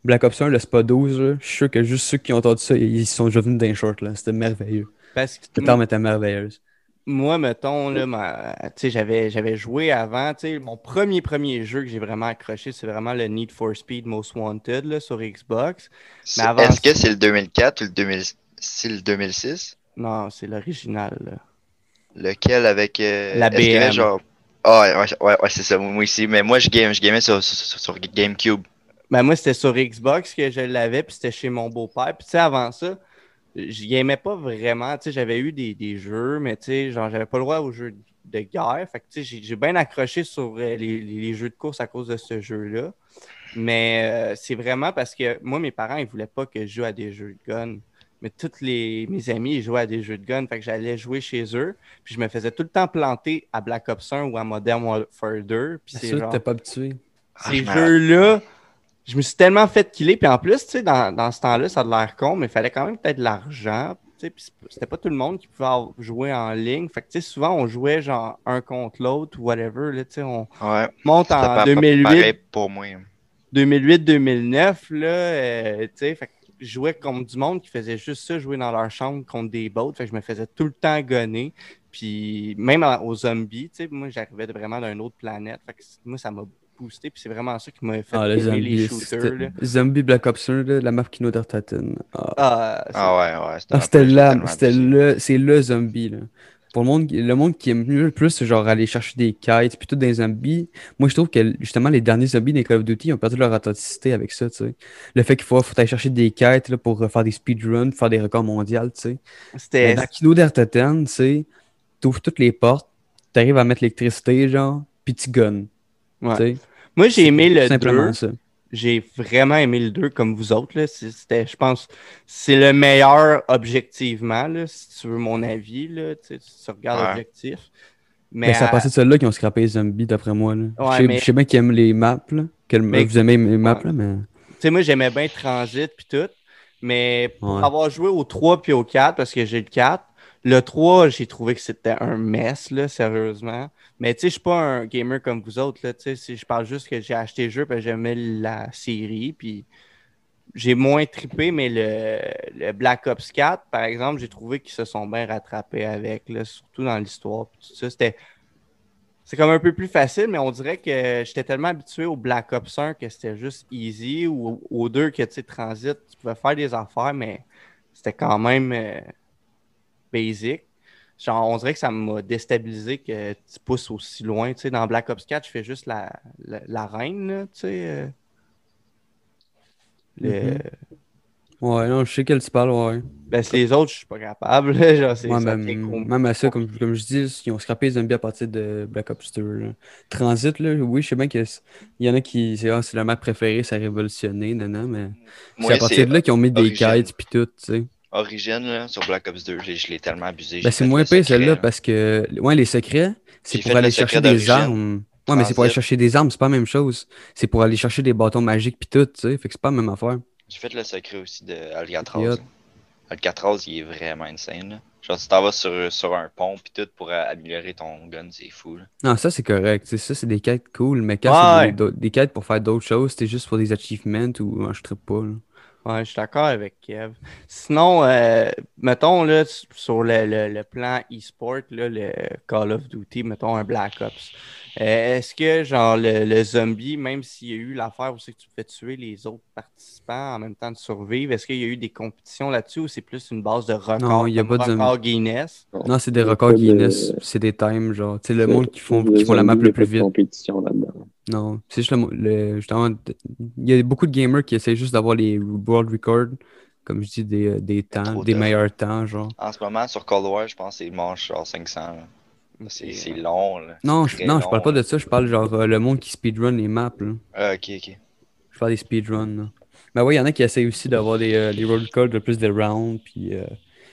Black Ops 1, le Spa 12, là, je suis sûr que juste ceux qui ont entendu ça, ils sont déjà venus d'un short, là. C'était merveilleux. Parce que Cette arme était merveilleuse. Moi, mettons, là, ma- j'avais, j'avais joué avant. tu sais, Mon premier premier jeu que j'ai vraiment accroché, c'est vraiment le Need for Speed Most Wanted là, sur Xbox. Avant Est-ce que c'est le 2004 ou le 2000 c'est le 2006? Non, c'est l'original. Lequel avec. euh, La BM. genre. Ah ouais, ouais, ouais, ouais, c'est ça, moi aussi. Mais moi, je game, je gamais sur, sur, sur GameCube. Ben, moi, c'était sur Xbox que je l'avais, puis c'était chez mon beau-père. Puis, tu sais, avant ça, j'y aimais pas vraiment. Tu sais, j'avais eu des, des jeux, mais tu sais, genre, j'avais pas le droit aux jeux de guerre. Fait que, tu sais, j'ai- bien accroché sur euh, les, les- les jeux de course à cause de ce jeu-là. Mais euh, c'est vraiment parce que moi, mes parents, ils voulaient pas que je joue à des jeux de gun. Mais tous les, mes amis, ils jouaient à des jeux de gun. Fait que j'allais jouer chez eux. Puis je me faisais tout le temps planter à Black Ops 1 ou à Modern Warfare 2. Puis C'est c'est sûr que genre t'es pas habitué. Ah, ces me- jeux-là, je me suis tellement fait killer. Puis en plus, tu sais, dans, dans ce temps-là, ça a de l'air con, mais il fallait quand même peut-être de l'argent. tu sais, Puis c'était pas tout le monde qui pouvait jouer en ligne. Fait que, tu sais, souvent, on jouait genre un contre l'autre ou whatever. Là, tu sais, on Ouais. monte en pas- pas 2008, Pareil pour moi. 2008-2009. Là, euh, tu sais, fait que je jouais contre du monde qui faisait juste ça, jouer dans leur chambre contre des bots. Fait que je me faisais tout le temps gonner. Puis même aux zombies, tu sais, moi, j'arrivais vraiment d'une autre planète. Fait que moi, ça m'a boosté. Puis c'est vraiment ça qui m'a fait Ah, le aimer les zombie. shooters. là. Zombie Black Ops 1, là, la map Kino d'Artaten. Ah. Ah, Ah ouais, ouais. Ah, c'était là, c'était le, c'est le zombie, là. Pour le monde, le monde qui aime mieux le plus, c'est genre aller chercher des kites, puis tout des zombies. Moi, je trouve que justement, les derniers zombies des Call of Duty ont perdu leur authenticité avec ça, tu sais. Le fait qu'il faut, faut aller chercher des kites là, pour euh, faire des speedruns, faire des records mondiaux, tu sais. C'était. dans Kino tu sais, t'ouvres toutes les portes, t'arrives à mettre l'électricité, genre, puis tu gunnes, ouais. Moi, j'ai aimé le tout simplement 2. ça. j'ai vraiment aimé le 2 comme vous autres. là. C'est- C'était, je pense, c'est le meilleur objectivement, là, si tu veux mon avis. Là, tu tu regardes Ouais. l'objectif. Mais c'est à à- partir de celle-là qu'ils ont scrappé les zombies, d'après moi. Là. Ouais, je, sais, mais- je sais bien qu'ils aiment les maps. Là, que le- Mais- Vous aimez les maps, Ouais. là, mais. Tu sais, moi, j'aimais bien Transit puis tout. Mais pour Ouais. avoir joué au 3 puis au 4, parce que j'ai le 4, le 3, j'ai trouvé que c'était un mess, là, sérieusement. Mais tu sais, je suis pas un gamer comme vous autres, là. Tu sais, je parle juste que j'ai acheté le jeu parce que j'aimais la série. Puis j'ai moins trippé, mais le, Black Ops 4, par exemple, j'ai trouvé qu'ils se sont bien rattrapés avec, là, surtout dans l'histoire. c'était. C'est comme un peu plus facile, mais on dirait que j'étais tellement habitué au Black Ops 1 que c'était juste easy, ou au 2 que tu sais, Transit, tu pouvais faire des affaires, mais c'était quand même euh, basic. Genre, on dirait que ça m'a déstabilisé que tu pousses aussi loin. Tu sais, dans Black Ops 4, je fais juste la, la, la reine, là, tu sais. euh, Mhm. Ouais, non, je sais quel tu parles, ouais. Ben, c'est les autres, je suis pas capable. Genre, c'est Ouais, même, à ça, comme, comme je dis, ils ont scrappé les zombies à partir de Black Ops 2. là. Transit, là, oui, je sais bien qu'il y en a qui. C'est ah, c'est la map préférée, ça a révolutionné, non, mais. Moi, c'est à partir de là qu'ils ont mis des quêtes pis tout, tu sais. Origine, là, sur Black Ops 2, j'ai- je l'ai tellement abusé. Ben, c'est moins pire celle-là là. parce que. Ouais, les secrets, c'est pour aller le chercher des armes. Ouais, mais c'est pour aller chercher des armes, c'est pas la même chose. C'est pour aller chercher des bâtons magiques pis tout, tu sais. Fait que c'est pas la même affaire. J'ai fait le secret aussi de Alcatraz. Alcatraz, il est vraiment insane. Là. Genre, tu t'en vas sur, sur un pont pis tout pour améliorer ton gun, c'est fou. Là. Non, ça c'est correct. tu sais, ça, c'est des quêtes cool, mais quand Ouais. c'est des, quêtes pour faire d'autres choses, c'était juste pour des achievements ou moi, je pas. là. Ouais, je suis d'accord avec Kev. Sinon, euh, mettons là, sur le, le- le plan e-sport, là, le Call of Duty, mettons un Black Ops. euh, Est-ce que genre le, le zombie, même s'il y a eu l'affaire où c'est que tu pouvais tuer les autres participants en même temps de survivre, est-ce qu'il y a eu des compétitions là-dessus ou c'est plus une base de record, Non, il y a pas de zombie. record Guinness? Non, c'est des records Guinness, c'est des times, genre, tu sais, le monde qui font, qui font la map zombie, il y le plus de vite. compétition là-dedans. Non, c'est juste le, mo- le- justement, il y a beaucoup de gamers qui essaient juste d'avoir les world records, comme je dis, des, euh, des temps, des meilleurs temps, genre. En ce moment, sur Cold War, je pense que c'est manche genre 500. là. C'est c'est long. Là. Non, je, non, je parle pas de ça, je parle genre euh, le monde qui speedrun les maps, là. Ah, ok, ok. Je parle des speedruns, là. Mais ouais, il y en a qui essayent aussi d'avoir des, euh, des world records de plus de rounds, puis euh,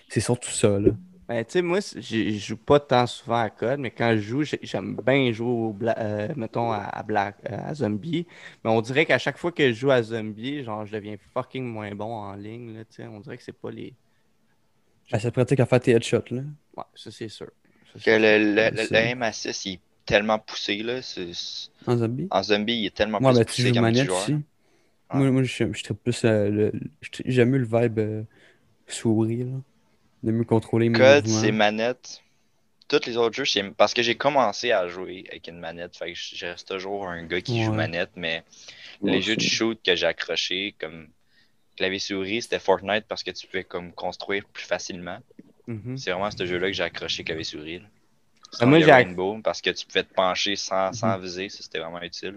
c'est surtout ça, là. Ben, tu sais, moi, je joue pas tant souvent à code, mais quand je joue, j'ai- j'aime bien jouer au Bla- euh, mettons, à, à Black, euh, à Zombie. Mais on dirait qu'à chaque fois que je joue à Zombie, genre, je deviens fucking moins bon en ligne, là, tu sais. On dirait que c'est pas les. Ben, c'est pratique à faire tes headshots, là. Ouais, ça, c'est sûr. Ça, Que c'est le, sûr. le, le, c'est- le aim assist, il est tellement poussé. Là. En zombie? En zombie, il est tellement plus ben, tu poussé joues comme manette aussi. Ouais. Moi, moi je, je plus euh, J'aime mieux le vibe euh, souris, là. De mieux contrôler mes Code, c'est manette. Tous les autres jeux, c'est- parce que j'ai commencé à jouer avec une manette, fait que je reste toujours un gars qui joue manette, mais les jeux de shoot que j'ai accrochés, comme clavier souris, c'était Fortnite parce que tu pouvais comme construire plus facilement. Mhm. C'est vraiment ce jeu-là que j'ai accroché clavier souris. là. Ah, moi, j'ai- Rainbow parce que tu pouvais te pencher sans, sans viser, ça c'était vraiment utile.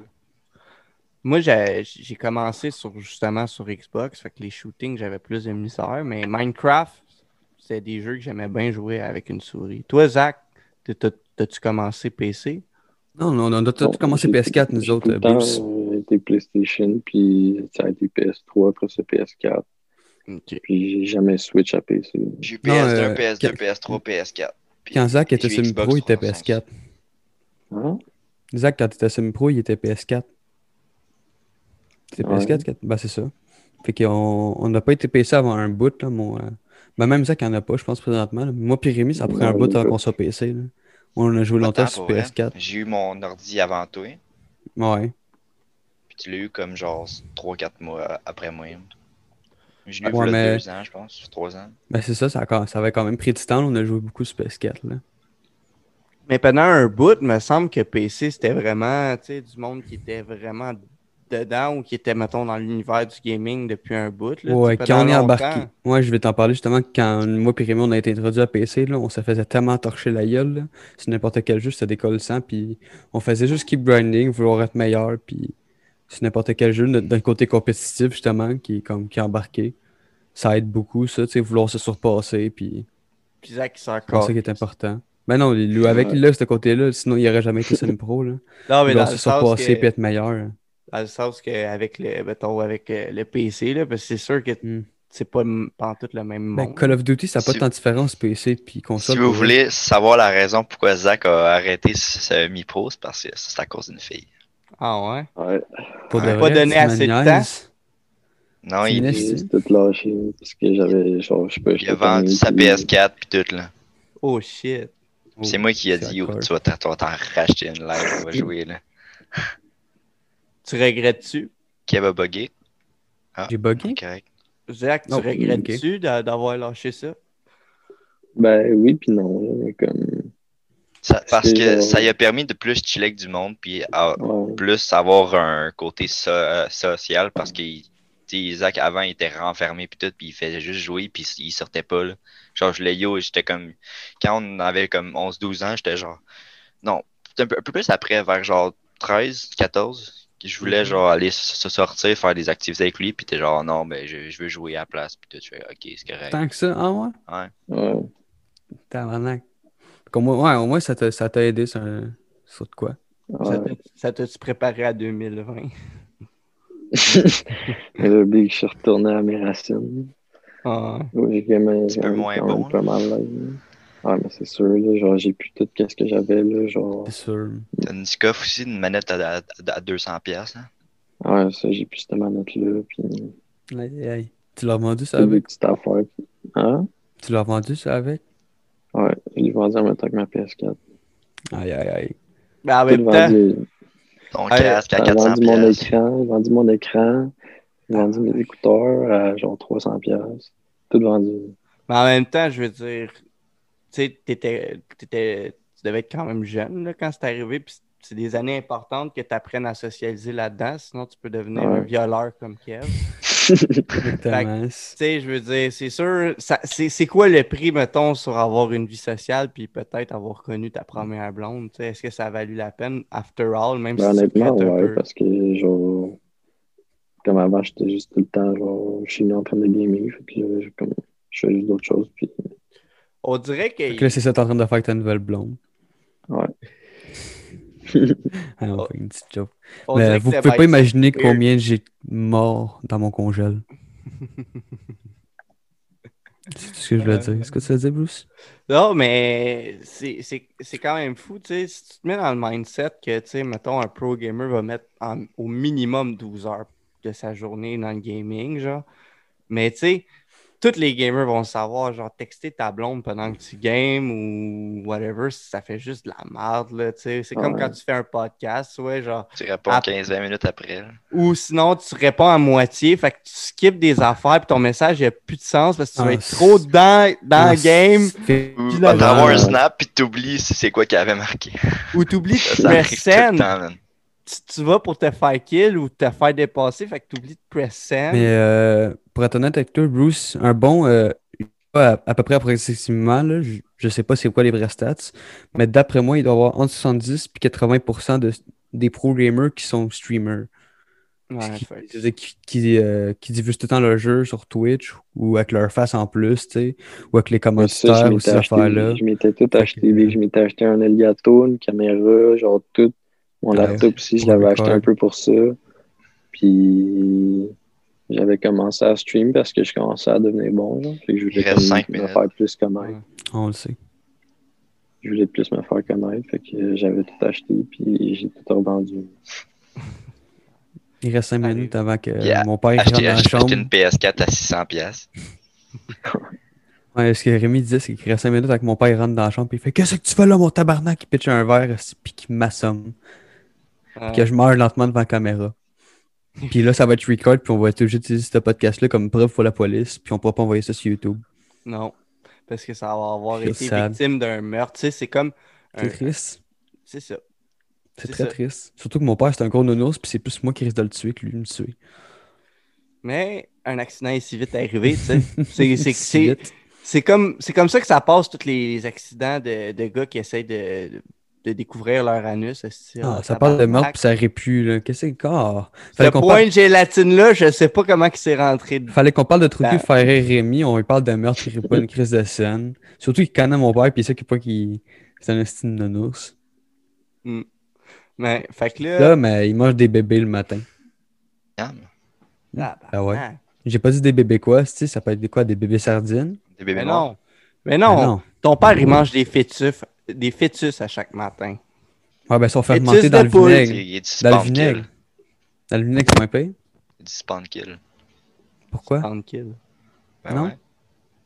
Moi, j'ai j'ai commencé sur, justement sur Xbox, fait que les shootings, j'avais plus de misère, mais Minecraft, c'est des jeux que j'aimais bien jouer avec une souris. Toi, Zach, t'as- t'as- t'as-tu commencé PC? Non, non, on a tout Bon, commencé j'ai- PS4, nous autres, tout le euh, temps euh, PlayStation, puis ça a été PS3, après ça PS4, Ok. puis j'ai jamais switch à PC. J'ai eu Non, PS2, euh, PS2, quand- PS3, PS4. Puis Quand Zach était sur Pro, il était 360. PS4. Hein? Zach, quand t'étais sur Pro, il était PS4. C'était Ouais. PS4? quatre- Ben, c'est ça. Fait qu'on on n'a pas été PC avant un bout, là, mon... euh, Ben, même Zach, en a pas, je pense, présentement. là. Moi puis Rémi, ça a pris un bout avant qu'on soit PC, là. On a joué longtemps sur pour vrai. PS4. J'ai eu mon ordi avant toi, Ouais. puis tu l'as eu comme genre 3-4 mois après moi. Je l'ai eu Ouais, mais- ans, je pense, 3 ans. Ben, c'est ça, ça, ça avait quand même pris du temps. là. On a joué beaucoup sur PS4, là. Mais pendant un bout, il me semble que PC, c'était vraiment, tu sais, du monde qui était vraiment dedans ou qui était, mettons, dans l'univers du gaming depuis un bout. Là, Ouais, quand on pendant est longtemps. embarqué. Ouais, je vais t'en parler justement. Quand moi et Rémi, on a été introduits à PC, là, on se faisait tellement torcher la gueule. là. Sur n'importe quel jeu, c'était décollissant. Puis on faisait juste keep grinding, vouloir être meilleur. Puis sur n'importe quel jeu, notre- d'un côté compétitif, justement, qui est comme qui est embarqué, ça aide beaucoup, ça, tu sais, vouloir se surpasser. Puis Puis s'en c'est ça encore. qui est important. Ben non, lui, avec là, ce côté-là, sinon il aurait jamais été une pro. Là. Non, mais dans se surpasser que- puis être meilleur. Dans le sens qu'avec le, mettons, avec euh, le PC, là, parce que c'est sûr que Hmm. c'est pas m- pantoute le même Ben, monde. Call of Duty, ça n'a pas Si- tant de différence PC puis console. Si vous voulez savoir la raison pourquoi Zach a arrêté ce mi-pro, c'est parce que c'est à cause d'une fille. Ah ouais? Ouais, Pour de Ouais. Pas vrai, donné assez de temps? Non, il, laisses- tout lâché parce que j'avais, genre, je sais pas, il a vendu sa puis- PS4 puis tout là. Oh shit. C'est moi qui a c'est dit, Yo, hardcore. tu vas t'en tu vas t'en racheter une live, on va jouer là. Tu regrettes-tu? Qui va bugger? Ah, J'ai bugué? correct. Zach, tu Oh, regrettes-tu d'a- d'avoir lâché ça? Ben oui, puis non, comme. Ça- parce que euh, ça lui a permis de plus chiller avec du monde, puis à- Ouais, plus avoir un côté so- euh, social, parce que tu sais, Zach, avant, il était renfermé, puis tout, puis il faisait juste jouer, puis il sortait pas, là. Genre, je l'ai yo, j'étais comme... Quand on avait comme 11-12 ans, j'étais genre... Non, un peu, un peu plus après, vers genre 13, 14, que je voulais genre aller se sortir, faire des activités avec lui, puis t'es genre, non, ben, je, je veux jouer à la place, puis je fais, ok, c'est correct. Tant que ça, ah ouais? ouais. Tabarnak. Comme moi, ouais, au moins, ça t'a ça t'a aidé sur, un- sur de quoi? Ça ouais. t'a- Ça t'a-tu préparé à 2020? Mais là, Big, je suis retourné à mes racines. Ah, Ouais, j'ai quand même, petit peu moins bon, même pas mal là. Ouais, mais c'est sûr, là, genre, j'ai plus tout ce que j'avais, là, genre. C'est sûr. T'as une coffre aussi, une manette à, à, à 200$, piastres, hein? Ouais, ça, j'ai plus cette manette-là, puis Aïe, aïe. Tu l'as vendu ça avec? petites affaires. Hein? Tu l'as vendu ça avec? Ouais, je l'ai vendu en même temps que ma PS4. Aïe, aïe, aïe. Ben, en Tout même temps, vendu. Ton casque à J'ai 400$. vendu mon écran, j'ai vendu mon écran, j'ai vendu mes écouteurs à genre 300 pièces. Tout vendu. mais en même temps, je veux dire, sais, t'étais- t'étais- tu devais être quand même jeune là, quand c'est arrivé, puis c'est des années importantes que tu apprennes à socialiser là-dedans, sinon tu peux devenir Ouais. un violeur comme Kev. Exactement. Tu sais, je veux dire, c'est sûr, ça- c'est c'est quoi le prix, mettons, sur avoir une vie sociale puis peut-être avoir connu ta première blonde? tu sais, Est-ce que ça a valu la peine, after all, même Ben, si tu honnêtement, un ouais, peu? parce que genre, comme avant, j'étais juste tout le temps, genre, je suis en train de gamer, fait que là, je- comme, je fais juste d'autres choses, puis On dirait que... Que là, c'est ça que t'es en train de faire avec ta nouvelle blonde. ouais. Ah non, Oh. fait une petite joke. on Mais vous pouvez pas imaginer combien j'ai mort dans mon congèle. C'est ce que je voulais dire. Est-ce que tu veux dire, Bruce? Non, mais c'est c'est- c'est quand même fou, tu sais, si tu te mets dans le mindset que, tu sais, mettons, un pro gamer va mettre en- au minimum 12 heures de sa journée dans le gaming, genre. Mais, tu sais, tous les gamers vont savoir, genre, texter ta blonde pendant que tu games ou whatever, ça fait juste de la merde, là, tu sais. C'est comme quand tu fais un podcast, ouais, genre. Tu réponds Ah. 15-20 minutes après. là. Ou sinon, tu réponds à moitié, fait que tu skips des affaires, puis ton message, il a plus de sens parce que tu vas Ah, être trop dans, dans le game. Ou t'envoies un snap puis t'oublies c'est c'est quoi qu'il avait marqué. Ou t'oublies Ça, de ça tu, tu vas pour te faire kill ou te faire dépasser, fait que tu oublies de press send. Mais euh, pour être honnête avec toi, Bruce, un bon, euh, à, à peu près approximativement, là, je, je sais pas c'est quoi les vrais stats, mais d'après moi, il doit y avoir entre 70 et 80% de, des pro gamers qui sont streamers. Ouais, qui, qui, qui, euh, qui diffusent tout le temps leur jeu sur Twitch ou avec leur face en plus, tu sais, ou avec les Moi, ça, ou m'étais ces affaires-là. je m'étais tout acheté. Je m'étais acheté un Elgato, une caméra, genre tout. Mon Ouais, laptop aussi, je l'avais acheté un peu pour ça. Puis j'avais commencé à stream parce que je commençais à devenir bon. Genre. Fait que je Il voulais reste comme cinq me faire plus connaître. Ouais. On le sait. Je voulais plus me faire connaître. Fait que j'avais tout acheté, puis j'ai tout revendu. Il reste 5 Allez. minutes avant que Yeah. mon père rentre dans la chambre. une PS4 à 600$. piastres. Ouais, ce que Rémi disait, c'est qu'il reste 5 minutes avec mon père rentre dans la chambre et il fait Qu'est-ce que tu fais là, mon tabarnak Il pitch un verre puis qu'il m'assomme. Ouais. que je meurs lentement devant la caméra. Puis là, ça va être record, puis on va être obligé d'utiliser ce podcast-là comme preuve pour la police, puis on pourra pas envoyer ça sur YouTube. Non, parce que ça va avoir été sad. victime d'un meurtre. Tu sais, c'est comme. C'est triste. C'est ça. C'est très ça. triste. Surtout que mon père, c'est un gros nounours, puis c'est plus moi qui risque de le tuer que lui de me tuer. Mais un accident est si vite arrivé, tu sais. C'est- c'est- Si c'est- vite. C'est comme, c'est comme ça que ça passe tous les, les accidents de, de gars qui essayent de, de découvrir leur anus. Ah, Ah, ça parle de meurtre, tabarnak? puis ça là. Qu'est-ce que c'est? Ah! Ce qu'on point parle... de gélatine-là, je sais pas comment il s'est rentré dedans. Fallait qu'on parle de trucs Ben- qui faire rire Rémi, on lui parle de meurtre, il rit pas une crise de scène. Surtout qu'il connaît mon père, puis il sait qu'il pas qu'il c'est un estime de nounours. Mais, fait que là, Là, mais il mange des bébés le matin. Miam. Ah, Ah ouais. ah. J'ai pas dit des bébés quoi, tu sais, ça peut être des quoi, des bébés sardines? Des bébés Mais non. Mais non. Mais non. Ton père, il mange des fœtus, des fœtus à chaque matin. Ouais, ben, ils sont Fœtus fermentés dans le poule. Il vinaigre. il est du Dans le vinaigre. kill. Dans le vinaigre, c'est moins pire. Il spawn kill. Pourquoi? Tranquille. Ben Non? ouais.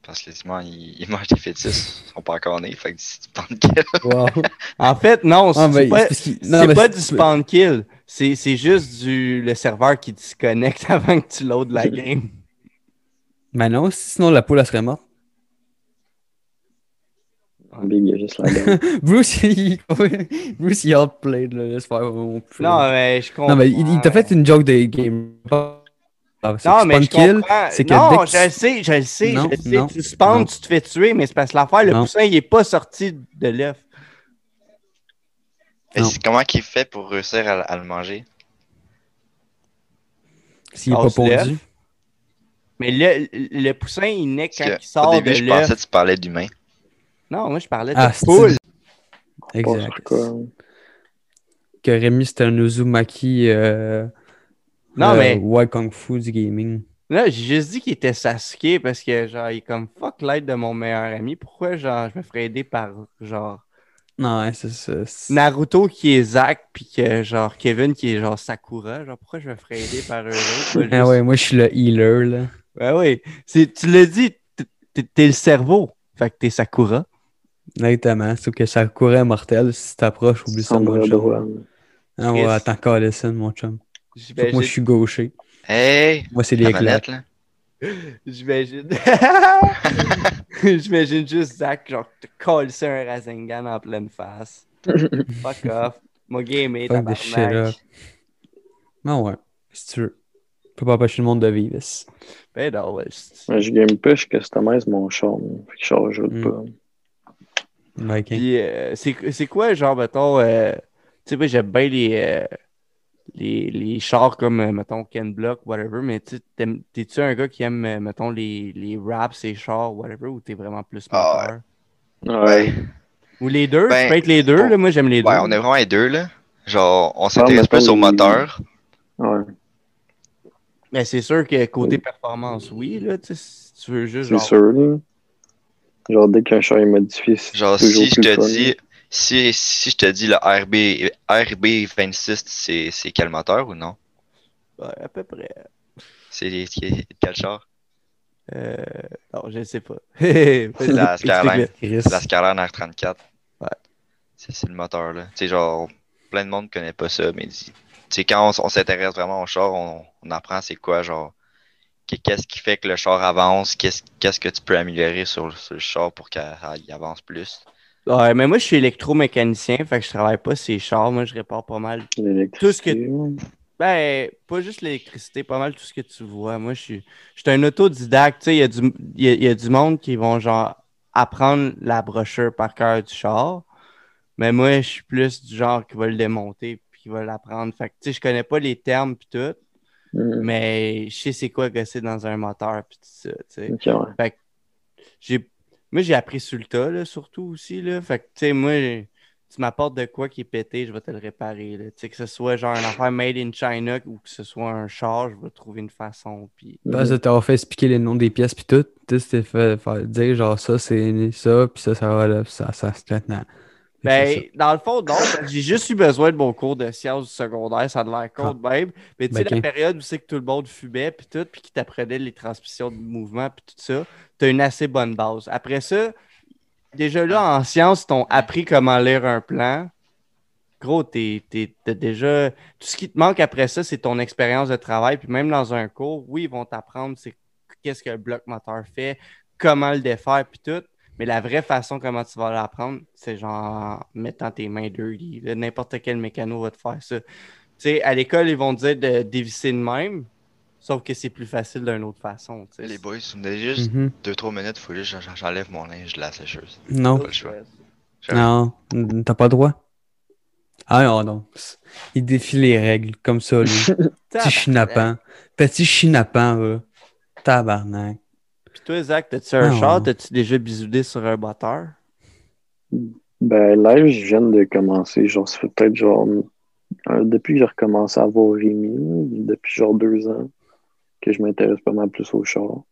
Parce que sinon, ils, ils mangent des fœtus. Ils sont pas encore nés. Fait que c'est du spawn kill. Wow. En fait, non, c'est Ah, ben, pas, c'est non, pas du spawn kill. C'est c'est juste du, le serveur qui disconnecte avant que tu loads la game. Mais non, sinon la poule, elle serait morte. Big, il y a juste la. Bruce, il, Bruce, il outplayed, là, laisse faire mon plus. Non, mais je comprends. Non, mais il, il t'a fait une joke de game. Ah, Non, mais je kill, comprends. que non, que je le sais, je le sais, Non, je le sais. non, tu spawns, tu te fais tuer, mais c'est parce que l'affaire, le Non. poussin, il est pas sorti de l'œuf. Comment qu'il fait pour réussir à, à le manger? S'il est pas pondu. Mais le, le poussin, il naît quand il sort au début, de je pensais que tu parlais d'humain. Non, moi, je parlais de Ah, poule. Exact. Que Rémi, c'était un Uzumaki. Euh, Non, euh, mais- Wild Kung Fu du gaming. Là, j'ai juste dit qu'il était Sasuke parce que, genre, il est comme fuck l'aide de mon meilleur ami. Pourquoi, genre, je me ferais aider par, genre, Non, ouais, c'est ça. Naruto qui est Zack, puis que, genre, Kevin qui est, genre, Sakura. Genre, pourquoi je me ferais aider par eux autres? Ah juste- ouais, moi, je suis le healer, là. Ouais, ouais. C'est- Tu l'as dit, t'es le cerveau. Fait que t'es Sakura. Exactement. Sauf que ça courait mortel. Si t'approches, oublie ça, Sans mon chum. droit. Ah ouais, attends, Carlson, mon chum. Que moi, je suis gaucher. Hey! Moi, c'est les là. J'imagine. J'imagine juste Zach, genre, te coller un Rasengan en pleine face. Fuck off. Mon game est Fuck shit up. Non, ouais. Si tu veux. Tu peux pas empêcher le monde de vivre. c'est- Ben non, ouais. c'est- Je game pas, je customise mon char. Fait que je charge Mm. pas. Puis, euh, c'est c'est quoi, genre, mettons, euh, tu sais, moi, j'aime bien les, euh, les, les chars comme, mettons, Ken Block, whatever, mais tu t'es-tu un gars qui aime, mettons, les, les raps, les chars, whatever, ou t'es vraiment plus Ah, moteur? Ouais. Ou les deux? Ben, tu peux être les deux, on- là, moi, j'aime les deux. Ouais, on est vraiment les deux, là. Genre, on s'intéresse mettons plus au moteur. Ouais. Mais c'est sûr que côté performance, oui, là, tu sais, si tu veux juste, C'est sûr, là. Genre, dès qu'un char est modifié, c'est Genre, toujours si je te fun. dis, si, si je te dis le RB, RB26, c'est c'est quel moteur ou non? Ouais, à peu près. C'est c'est quel char? Euh... Non, je ne sais pas. La Skyline. la Skyline R34. Ouais. C'est c'est le moteur, là. Tu sais, genre, plein de monde ne connaît pas ça, mais tu sais, quand on, on s'intéresse vraiment au char, on, on apprend c'est quoi, genre, qu'est-ce qui fait que le char avance, qu'est-ce qu'est-ce que tu peux améliorer sur, sur le char pour qu'il avance plus? Ouais, mais moi, je suis électromécanicien, fait que je travaille pas ces chars. Moi, je répare pas mal. Tout ce que-. Ben, pas juste l'électricité, pas mal tout ce que tu vois. Moi, je suis, je suis un autodidacte. Tu sais, il y, a du- il y a- il y a du monde qui vont, genre, apprendre la brochure par cœur du char. Mais moi, je suis plus du genre qui va le démonter puis qui va l'apprendre. Fait que, tu sais, je connais pas les termes puis tout, Mm. mais je sais c'est quoi gosser dans un moteur puis tout ça, tu sais. Ok, ouais. j'ai moi j'ai appris sur le tas là, surtout aussi là fait que tu sais moi tu m'apportes de quoi qui est pété je vais te le réparer là. Tu sais que ce soit genre une affaire made in China ou que ce soit un char je vais trouver une façon puis Parce que t'as fait expliquer les noms des pièces puis tout, tu sais, c'était fait faire dire genre ça c'est ça, puis ça, ça va là, puis ça, ça se traite dans- ben dans le fond non j'ai juste eu besoin de mon cours de sciences du secondaire ça a de l'air con de même mais tu sais Ben, la ok. période où c'est que tout le monde fumait puis tout puis qui t'apprenait les transmissions de mouvement puis tout ça t'as une assez bonne base après ça déjà là en sciences t'ont appris comment lire un plan gros, t'es, déjà. Tout ce qui te manque après ça, c'est ton expérience de travail. Puis même dans un cours, oui, ils vont t'apprendre c'est qu'est-ce que le bloc moteur fait, comment le défaire, puis tout. Mais la vraie façon comment tu vas l'apprendre, c'est genre en mettant tes mains dirty. N'importe quel mécano va te faire ça. Tu sais, à l'école, ils vont te dire de dévisser de même, sauf que c'est plus facile d'une autre façon. Les boys, vous me donnez juste Mhm. 2-3 minutes, faut juste que j'en- j'enlève mon linge de la sécheuse. Non, Pas le choix. non, t'as pas le droit. Ah non, non. Il défie les règles comme ça, lui. Petit chinapant. Petit chinapant, là. Tabarnak. Puis toi, Zach, t'as-tu un Ah, char? T'as-tu déjà bisoudé sur un moteur? Ben, live, je viens de commencer. Genre, ça fait peut-être genre Euh, depuis que j'ai recommencé à voir Rémi, depuis genre deux ans, que je m'intéresse pas mal plus au char.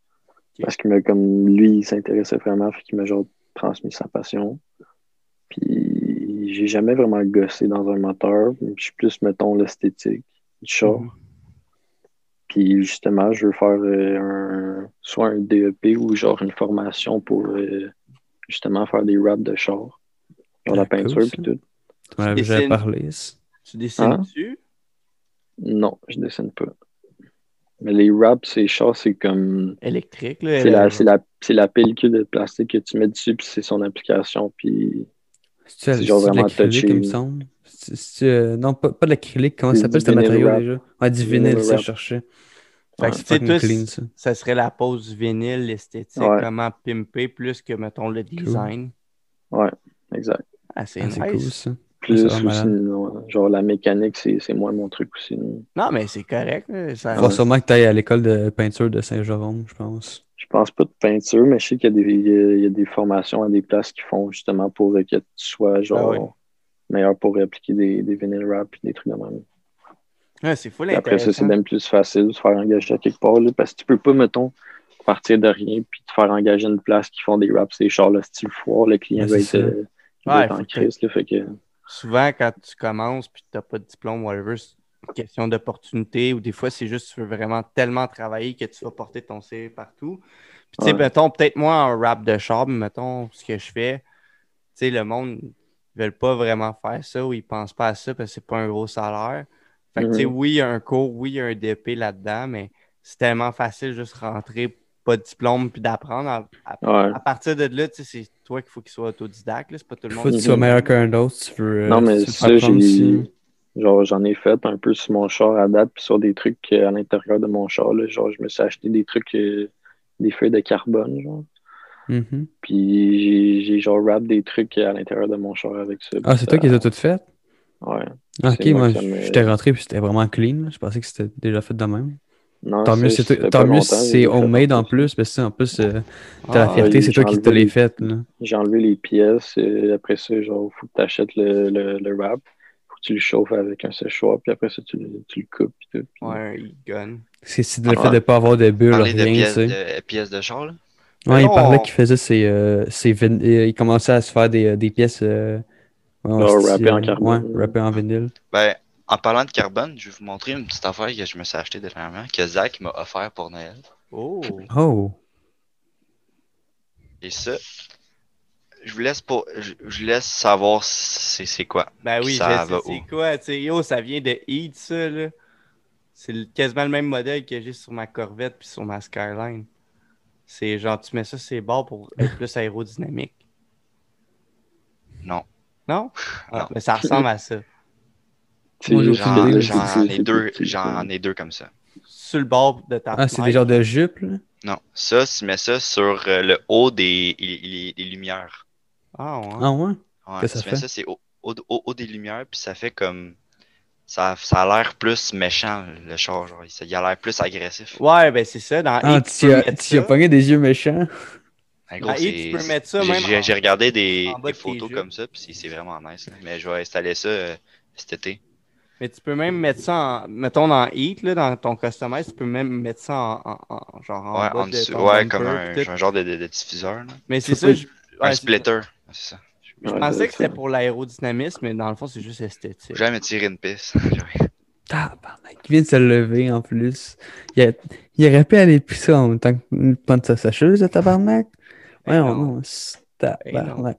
Parce que comme lui, il s'intéressait vraiment, fait qu'il m'a genre transmis sa passion. Puis j'ai jamais vraiment gossé dans un moteur. Je suis plus, mettons, l'esthétique du char. Mhm. Puis justement, je veux faire euh, un, soit un DEP ou genre une formation pour euh, justement faire des raps de char. Genre la peinture ça. puis tout. Tu m'en déjà dessines? parlé. Tu dessines Hein? dessus? Non, je dessine pas. Mais les raps, c'est char, c'est comme. Électrique, là. C'est la, la, c'est la pellicule de plastique que tu mets dessus, puis c'est son application. Puis C'est genre vraiment touché. il euh, non, pas, pas de l'acrylique. Comment ça s'appelle ce matériau déjà? Ouais, du Vinyl vinyle, ça, je cherchais. Fait Ouais, que, c'est toi, clean, ça. ça serait la pose du vinyle, l'esthétique, Ouais. comment pimper plus que, mettons, le design. exact. Ah, c'est Ah, nice. cool, ça. Plus aussi, non, genre la mécanique, c'est c'est moins mon truc aussi. Non, mais c'est correct. ça- Faut sûrement que tu ailles à l'école de peinture de Saint-Jérôme, je pense. Je pense pas de peinture, mais je sais qu'il y, a des- il y a- il y a des formations à des places qui font justement pour que tu sois genre Ah ouais. Meilleur pour appliquer des, des vinyl wrap et des trucs de même. Ouais, c'est fou après ça, c'est même plus facile de se faire engager à quelque part. Là, parce que tu peux pas, mettons, partir de rien puis te faire engager une place qui font des raps, des chars, là, style foire, le client va être, c'est euh, Ouais, être en que- crise. Là, fait que, Souvent, quand tu commences puis tu n'as pas de diplôme, whatever, c'est une question d'opportunité ou des fois, c'est juste que tu veux vraiment tellement travailler que tu vas porter ton CV partout. Puis, tu sais, Ouais. mettons, peut-être moi, un rap de char, mais mettons, ce que je fais, tu sais, le monde ne veut pas vraiment faire ça ou ils pensent pas à ça parce que c'est pas un gros salaire. Fait que, tu sais, Mhm. oui, il y a un cours, oui, il y a un DP là-dedans, mais c'est tellement facile juste rentrer, pas de diplôme, puis d'apprendre. À, à- ouais. à partir de là, tu sais, c'est toi qu'il faut qu'il soit autodidacte. là. C'est pas tout le Faut monde. que tu sois meilleur qu'un autre si tu veux. euh, Non, mais ça, j'ai. Genre, j'en ai fait un peu sur mon char à date, puis sur des trucs euh, à l'intérieur de mon char. Là, genre, je me suis acheté des trucs, euh, des feuilles de carbone, genre. Mhm. Puis j'ai, j'ai genre rap des trucs à l'intérieur de mon char avec ça. Ah, c'est toi qui les as toutes faites? Ouais. Ah, Ok, moi j'étais rentré puis c'était vraiment clean. Je pensais que c'était déjà fait de même. Non, Tant mieux, c'est homemade en plus. Parce que en plus, euh, t'as la Ah, fierté, c'est toi qui te les- fait. Là. J'ai enlevé les pièces. et après ça, genre, faut que tu achètes le, le, le wrap. Faut que tu le chauffes avec un séchoir. Puis après ça, tu, le- tu le coupes. Puis tout. Puis- Ouais, un e-gun. C'est le Ouais. fait de pas avoir de bulles, de rien, tu sais. de, pièces de char, là. Ouais, il parlait on- qu'il faisait ses, euh, ses vin- euh, Il commençait à se faire des, des pièces. Euh... ouais, en rappées en euh, carbone. Ouais, en vinyle. Ben, en parlant de carbone, je vais vous montrer une petite affaire que je me suis acheté dernièrement, que Zach m'a offert pour Noël. Oh! Oh! Et ça, je vous laisse pas, je, je vous laisse savoir c'est c'est quoi. Ben oui, ça c'est quoi. Tu sais, yo, ça vient de Heat, ça, là. C'est quasiment le même modèle que j'ai sur ma Corvette puis sur ma Skyline. C'est genre, tu mets ça sur les bords pour être plus aérodynamique. Non. Non? Ah, Non. mais ça ressemble à ça. Moi, idée, J'en ai deux, petit, j'en ai deux comme ça. Sur le bord de ta Ah, c'est des genres de jupes, là? Non, ça, tu mets ça sur euh, le haut des les, les- les lumières. Ah, ouais. Ah ouais? Ouais, Qu'est-ce que tu ça mets fait? ça, c'est au, au, au- haut des lumières, puis ça fait comme. Ça, ça a l'air plus méchant, le char. Genre. Il a l'air plus agressif. Ouais, ben c'est ça. Dans Ah, Heat, tu as, tu as pogné des yeux méchants? En gros, Ah, et tu c'est- peux mettre ça j'ai- même J'ai en- j'ai regardé des, photos comme ça, puis c'est- c'est vraiment nice. là. Mais je vais installer ça euh, cet été. Mais tu peux même mettre ça en. Mettons dans Heat, là, dans ton customize, tu peux même mettre ça en, en- en- genre en ouais, bas en de dessous, ton ouais, comme un, genre de, de- de diffuseur. là. Mais c'est Ça ça. peut- je- un ouais, splitter. C'est ça. Je Ouais, pensais que c'était pour l'aérodynamisme, mais dans le fond, c'est juste esthétique. J'ai jamais tiré une piste. Tabarnak, il vient de se lever en plus. Il, a- il aurait pu aller pisser en même temps que prendre sa sacheuse, le tabarnak. Ben Ouais, non, c'est Ben tabarnak.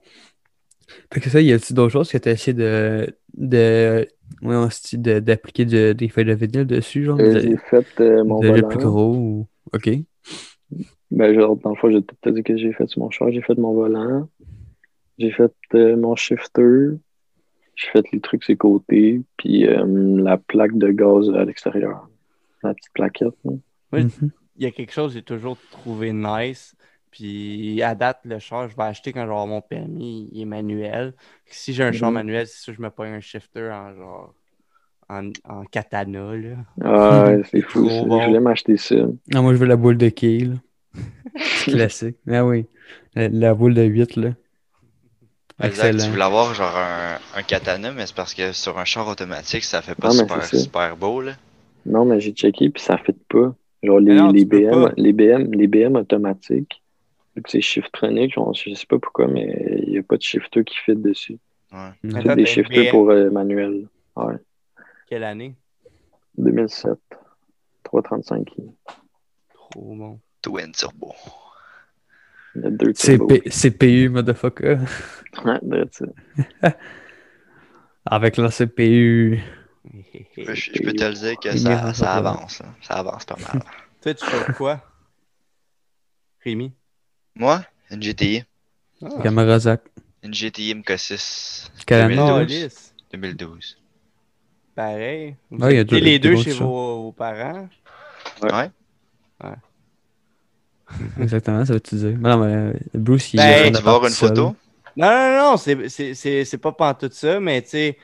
Fait que ça, y a-tu d'autres choses que tu as essayé de. de. ouais, style de- d'appliquer de- des feuilles de vinyle dessus, genre? Euh, j'ai fait euh, mon de le volant. plus gros ou. Ok. Ben, genre, dans le fond, j'ai peut-être dit que j'ai fait sur mon char. J'ai fait mon volant. J'ai fait euh, mon shifter. J'ai fait les trucs sur les côtés. Puis euh, la plaque de gaz à l'extérieur. La petite plaquette. là. Oui. Mhm. Il y a quelque chose que j'ai toujours trouvé nice. Puis à date, le char, je vais acheter quand je vais avoir mon permis, il est manuel. Si j'ai un char Mhm. manuel, c'est sûr que je me pogne un shifter en genre en, en katana. Là. Ah, c'est fou. Bon. Je voulais m'acheter ça. Ah, moi, je veux la boule de. C'est classique. Ah oui. La, la boule de 8, là. Exact, tu Excellent. voulais avoir genre un, un katana, mais c'est parce que sur un char automatique, ça fait pas mais super, super beau, là. Non, mais j'ai checké, puis ça ne fit pas. Genre, les, non, les, BM, pas. les, BM, les BM automatiques, vu que c'est shiftronique, genre, je sais pas pourquoi, mais il n'y a pas de shifter qui fit dessus. Ouais. C'est des une shifters BM. pour euh, manuel. Ouais. Quelle année? 2007. 335 i. Trop bon. Twin Turbo. Il y a deux C'est turbos. P- CPU, motherfucker. Ouais, that's it. Avec la CPU. Je, je peux te le dire que ça, ça avance, là. Ça avance pas mal. Toi, tu fais quoi? Rémi? Moi, une GTI. Ah. Une GTI MK6. Quelle année? 2012. Calice. 2012. Pareil. Vous Ouais, il y a habitez deux- les deux chez vos parents? Ouais. Exactement, ça veut-tu dire. Non, mais euh, Bruce, il Ben, est Tu vas voir une photo? Non, non, non, c'est- c'est c'est- c'est pas pantoute ça, mais tu sais,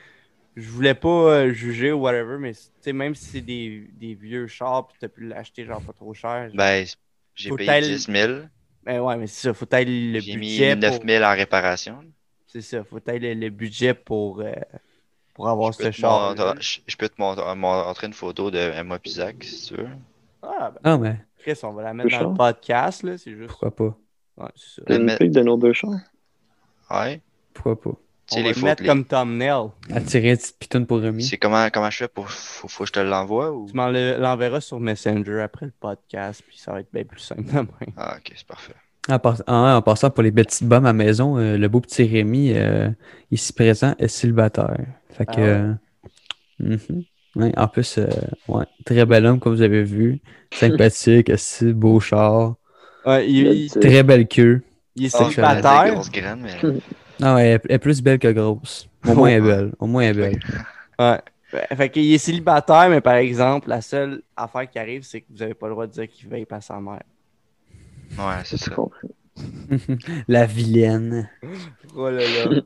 je voulais pas euh, juger ou whatever, mais tu sais, même si c'est des, des vieux chars puis t'as pu l'acheter genre pas trop cher. genre- Ben, j'ai Faut payé tel- 10 000. Ben ouais, mais c'est ça, faut tailler le J'ai mis budget. 9 pour- 000 en réparation. C'est ça, faut tailler le, le budget pour, euh, pour avoir Je ce char. montrer, je, je peux te montrer, montrer une photo de Emma Pisac, si tu veux. Ah, ben, Non, mais Chris, on va la mettre dans le podcast, là, c'est juste. pourquoi pas? Ouais, c'est ça. Une pique de nos deux chars? Ouais. Pourquoi pas? On va les le mettre les- comme thumbnail. Attirer une petite pitoune pour Rémi. C'est comment, comment je fais pour. Faut, faut que je te l'envoie ou? Tu m'en le- l'enverras sur Messenger après le podcast, puis ça va être bien plus simple. Ah, ok, c'est parfait. En, pass- en- en passant pour les petites bombes à maison, euh, le beau petit Rémi, euh, ici présent, est célibataire. Fait que. Ah ouais. euh, mhm. Ouais, en plus, euh, ouais, très bel homme, comme vous avez vu. Sympathique, assis, beau char. Ouais, il, il- C'est- Très belle queue. il est Ah, célibataire. mais. Ah ouais, elle elle est plus belle que grosse. Au moins, elle est belle. Au moins, elle est belle. Ouais. Fait- Fait qu'il est célibataire, mais par exemple, la seule affaire qui arrive, c'est que vous n'avez pas le droit de dire qu'il veille pas sa mère. Ouais, c'est ça. La vilaine. Oh là là.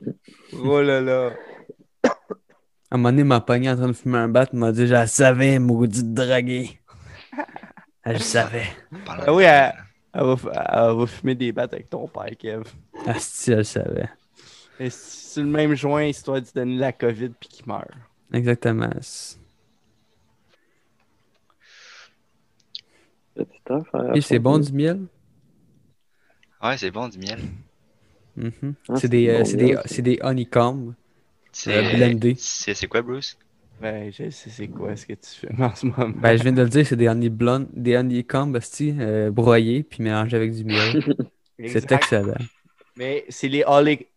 oh là là. À un moment donné, m'a pogné en train de fumer un bat, m'a dit Je la savais, maudite draguée. Ah, Je savais. Ah oui, elle, elle va, elle va fumer des battes avec ton père, Kev. Asti, elle savait. Et c'est le même joint, histoire de donner la COVID puis qu'il meurt. Exactement. Et c'est bon du miel? Ouais, c'est bon du miel. Mhm. Ah, c'est des, euh, bon des, des honeycombs. C'est blendé. C'est c'est quoi, Bruce? Ben, je sais c'est quoi ce que tu fais en ce moment. Ben, je viens de le dire, c'est des des honeycombs, asti, euh, broyés puis mélangés avec du miel. C'est excellent. Mais c'est les,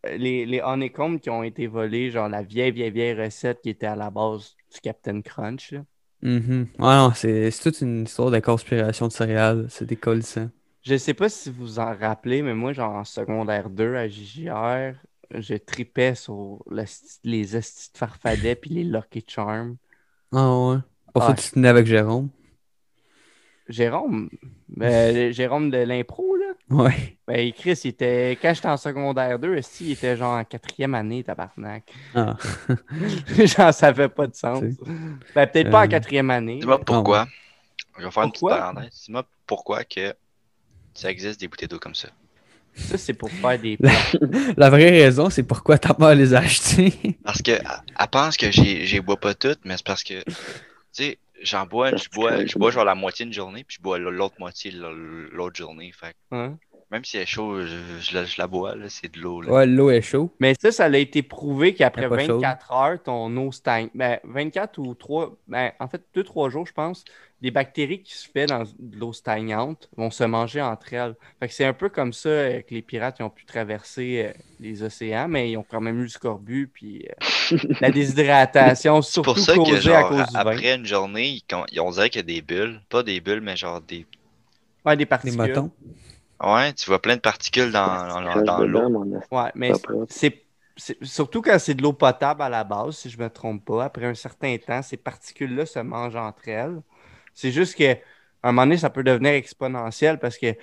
les, les honeycombs qui ont été volés, genre la vieille, vieille, vieille recette qui était à la base du Captain Crunch. là. Ouais, non, c'est c'est toute une histoire de conspiration de céréales. C'est décollissant. Je sais pas si vous en rappelez, mais moi, genre en secondaire 2 à JJR, je tripais sur le les estis de farfadets puis les Lucky Charms. Ah ouais. Pour ça, tu tenais avec Jérôme. Jérôme, ben, Jérôme de l'impro, là. Ouais. Ben, Chris, il était, quand j'étais en secondaire 2, esti, il était genre en quatrième année, tabarnak. Ah. J'en savais pas de sens. Ben, peut-être pas en Euh, quatrième année. Dis-moi pourquoi. Je vais faire une petite Pourquoi? parenthèse. Dis-moi pourquoi que ça existe des bouteilles d'eau comme ça. Ça, c'est pour faire des La, la vraie raison, c'est pourquoi ta mère les a achetés. Parce que elle, pense que j'ai j'ai bois pas toutes, mais c'est parce que, tu sais, j'en bois, je bois, je bois genre la moitié une journée, puis je bois l'autre moitié l'autre journée. Fait que Hein? Même si elle est chaude, je, je la, je la bois, là, c'est de l'eau. là. Ouais, l'eau est chaude. Mais ça, ça a été prouvé qu'après Elle est pas chaude. 24 heures, ton eau stagne. Ben, 24 ou 3, ben, en fait, 2-3 jours, je pense, des bactéries qui se fait dans de l'eau stagnante vont se manger entre elles. Fait que c'est un peu comme ça euh, que les pirates ils ont pu traverser euh, les océans, mais ils ont quand même eu le scorbut puis euh, la déshydratation, C'est surtout pour ça que, causée à genre, cause du vin. après une journée, ils, con- ils- on dirait qu'il y a des bulles. Pas des bulles, mais genre des. Ouais, des Les particules. motons. Ouais, tu vois plein de particules dans, dans, l'eau. Ouais, mais c'est c'est- surtout quand c'est de l'eau potable à la base, si je me trompe pas. Après un certain temps, ces particules-là se mangent entre elles. C'est juste que à un moment donné, ça peut devenir exponentiel parce que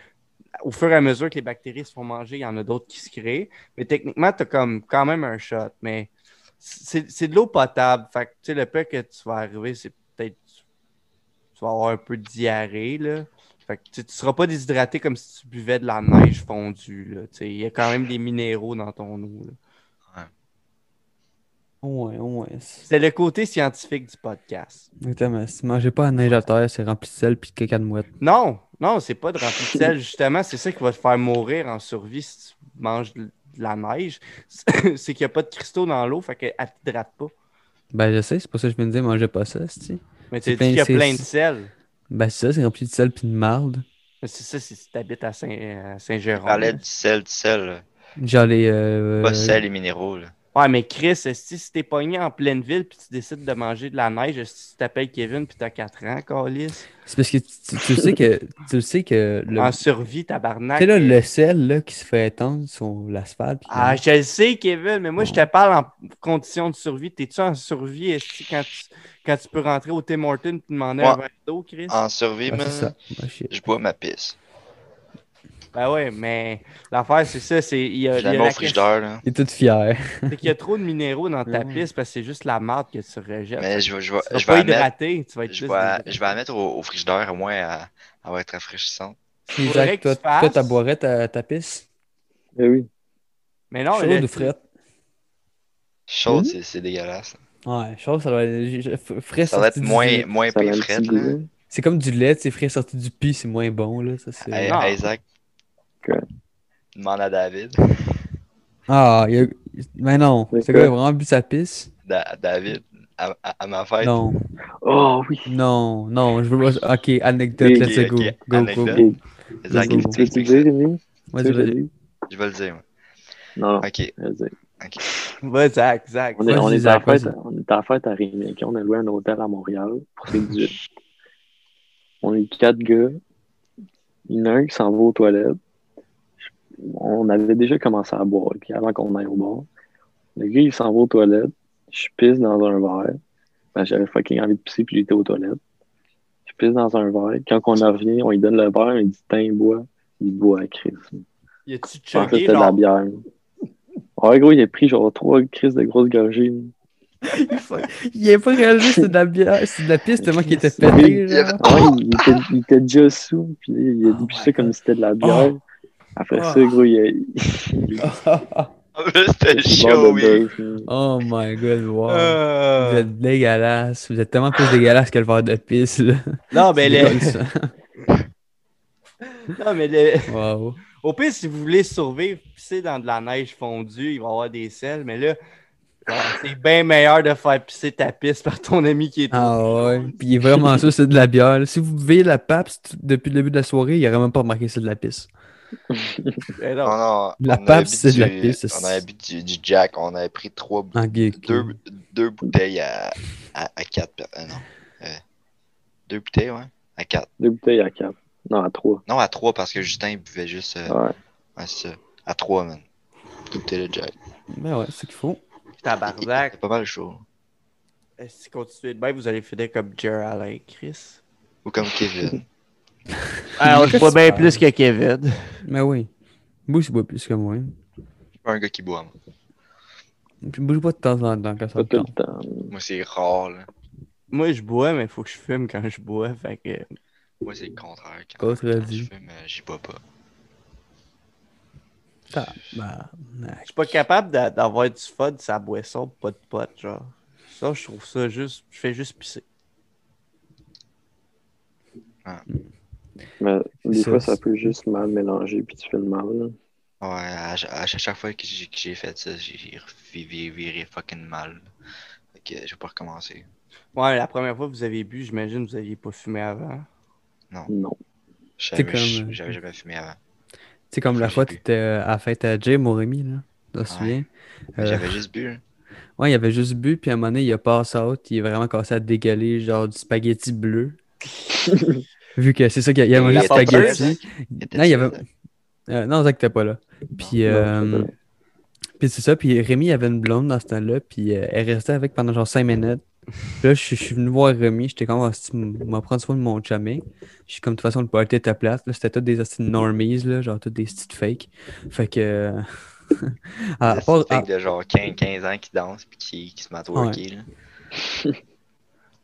au fur et à mesure que les bactéries se font manger, il y en a d'autres qui se créent. Mais techniquement, tu as comme quand même un shot. Mais c'est c'est de l'eau potable. Fait que tu sais, le peu que tu vas arriver, c'est peut-être tu vas avoir un peu de diarrhée. Là. Fait que tu ne seras pas déshydraté comme si tu buvais de la neige fondue. Il y a quand même des minéraux dans ton eau. là. Ouais, ouais. C'est le côté scientifique du podcast. Exactement. Si mangez pas à neige à terre, c'est rempli de sel puis de caca de mouette. Non, non, c'est pas de rempli de sel, justement. C'est ça qui va te faire mourir en survie si tu manges de la neige. C'est qu'il n'y a pas de cristaux dans l'eau, fait qu'elle ne t'hydrate pas. Ben, je sais, c'est pour ça que je viens de dire, mangez pas ça, c'ti. Mais tu C'est dis plein- qu'il y a c'est- plein de sel. Ben, c'est ça, c'est rempli de sel puis de marde. C'est ça, c'est si tu habites à Saint- à On Saint-Jérôme. parlait du sel, du sel. là. Genre les. euh, Pas sel et minéraux. Là. Ouais, mais Chris, si t'es pogné en pleine ville puis tu décides de manger de la neige, esti, tu t'appelles Kevin puis t'as 4 ans, Calis. C'est parce que tu, tu- tu sais que. Tu sais que. Le... En survie, tabarnak. Tu sais, là, le sel là, qui se fait étendre sur l'asphalte. Ah, je le sais, Kevin, mais moi, je te parle en condition de survie. T'es-tu en survie quand tu, quand tu peux rentrer au Tim Hortons et demander un Ouais. verre d'eau, Chris? En survie, Ah, man, c'est ça. Ah, shit. je bois ma pisse. Ben ouais, mais l'affaire, c'est ça. c'est il y a, il y a au. Là. Il est tout fier. c'est qu'il y a trop de minéraux dans ta piste parce que c'est juste la marde que tu rejettes. Mais je, vais- je vas pas mettre, hydrater, tu vas être je vais, je vais la mettre au, au frigidaire, au moins, à, à va être rafraîchissante. que toi, tu fasses- toi, boirais ta, ta pisse? Eh oui. Mais non, Chaude ou frette? Chaude, Mhm. c'est c'est dégueulasse. Ouais, chaude, ça doit être. Frais Ça va être moins, moins pire là. C'est comme du lait, c'est frais sorti du pis, c'est moins bon, là. Ça, c'est... Isaac. Demande à David. Ah, il a... Mais non, C'est ce gars quoi? a vraiment bu sa pisse? Da- David, à, à- à ma fête. Non, Oh oui. non, non, je veux pas... Ok, anecdote, Ok, let's ok, go. Go, go, anecdote. go. Go, il go. Tu dire, Rémi? Que je vas-y. le dise? Je vais le dire. moi. Non, non. Ok, vas-y. ok. Va, Zach, Zach. On est, on, est à la Zach, fête, on est à la fête à Rémi. On a loué un hôtel à Montréal pour ses 18. On est quatre gars. Il y en a un qui s'en va aux toilettes. On avait déjà commencé à boire avant qu'on aille au bar. Le gars, il s'en va aux toilettes. Je pisse dans un verre. Ben, J'avais fucking envie de pisser, puis il était aux toilettes. Je pisse dans un verre. Quand on en revient, on lui donne le verre, il dit Tiens, bois. Il boit à Chris. Y a-tu chuggé, c'était de la bière. Ouais, gros, il a pris genre trois crises de grosses gorgées. Il a pas réalisé que c'était de la bière, c'est de la pisse tellement qu'il était pété. Ouais, il était, il était déjà sous, puis il a Oh dit ça comme si c'était de la bière. Après Oh. ça, gros, il a. C'était chaud, oui. là. Oh my god, wow. Vous Euh, êtes dégueulasse. Vous êtes tellement plus dégueulasse que le verre de pisse, là. Non, mais C'est le... comme ça. non, mais. Wow. au pire, si vous voulez survivre, pisser dans de la neige fondue, il va y avoir des sels, mais là, c'est bien meilleur de faire pisser ta pisse par ton ami qui est Ah ouais. Puis il est vraiment sûr, c'est de la bière. Si vous buvez la PAPS t- depuis le début de la soirée, il aurait même pas remarqué que c'est de la pisse. Eh Non, non. non, La bu c'est de la du- pisse, On avait bu du, du Jack, on avait pris trois, bou- deux, deux bouteilles à, à, à quatre. euh, non. Euh, deux bouteilles, ouais. À quatre. Deux bouteilles à quatre. Non, à trois. Non, à trois parce que Justin il buvait juste. euh, Ouais. ouais, c'est ça. À trois, man. Deux bouteilles de Jack. Ben ouais, c'est ce qu'il faut. Tabarnak. C'est pas mal chaud. Si vous continuez de même, vous allez finir comme Jer Alain, Chris? Ou comme Kevin. Alors, je bois bien plus que Kevin. Mais oui. Bouge tu bois plus que moi. Je suis pas un gars qui boit, moi. Puis bouge pas de temps en temps quand ça tout le tente. temps. Moi, c'est rare, là. Moi, je bois, mais il faut que je fume quand je bois. Fait que. Moi, c'est le contraire. Quand, quand je fume, euh, j'y bois pas. Tabarnak. Je suis pas capable d'a- d'avoir du fun de sa boisson, pas de pote, genre. Ça, je trouve ça juste. Je fais juste pisser. Mais des Ça, fois, ça peut juste mal mélanger, puis tu fais le mal. là. Ouais, à, à chaque fois que j'ai que fait ça, j'ai viré, fucking mal. Fait que je vais pas recommencer. Ouais, la première fois que vous avez bu, j'imagine que vous aviez pas fumé avant. Non. Je C'est savais- comme, je- euh, J'avais jamais fumé avant. Tu sais, comme la fois, bu. tu étais à la fête à Jay, mon Rémi, là. Tu te souviens? Euh, J'avais juste bu. hein. Ouais, il avait juste bu, puis à un moment donné, il a passé out, il est vraiment commencé à dégaler, genre du spaghetti bleu. Vu que c'est ça qu'il il a mangé spaghetti. Non, il y avait. Euh, non, Zach t'es pas là. Puis, euh, puis c'est ça, puis Rémi avait une blonde dans ce temps-là, puis euh, elle restait avec pendant genre 5 minutes. Puis là, je, suis- je suis venu voir Rémi, j'étais comme, si tu m'en prendre soin de mon chumé. Je suis comme, de toute façon, le party était plate. Là, c'était tous des de normies, là, genre tous des styles fake. Fait que. euh, à Des part- à- fake de genre 15, 15 ans qui dansent puis qui, qui se mettent à worker, là.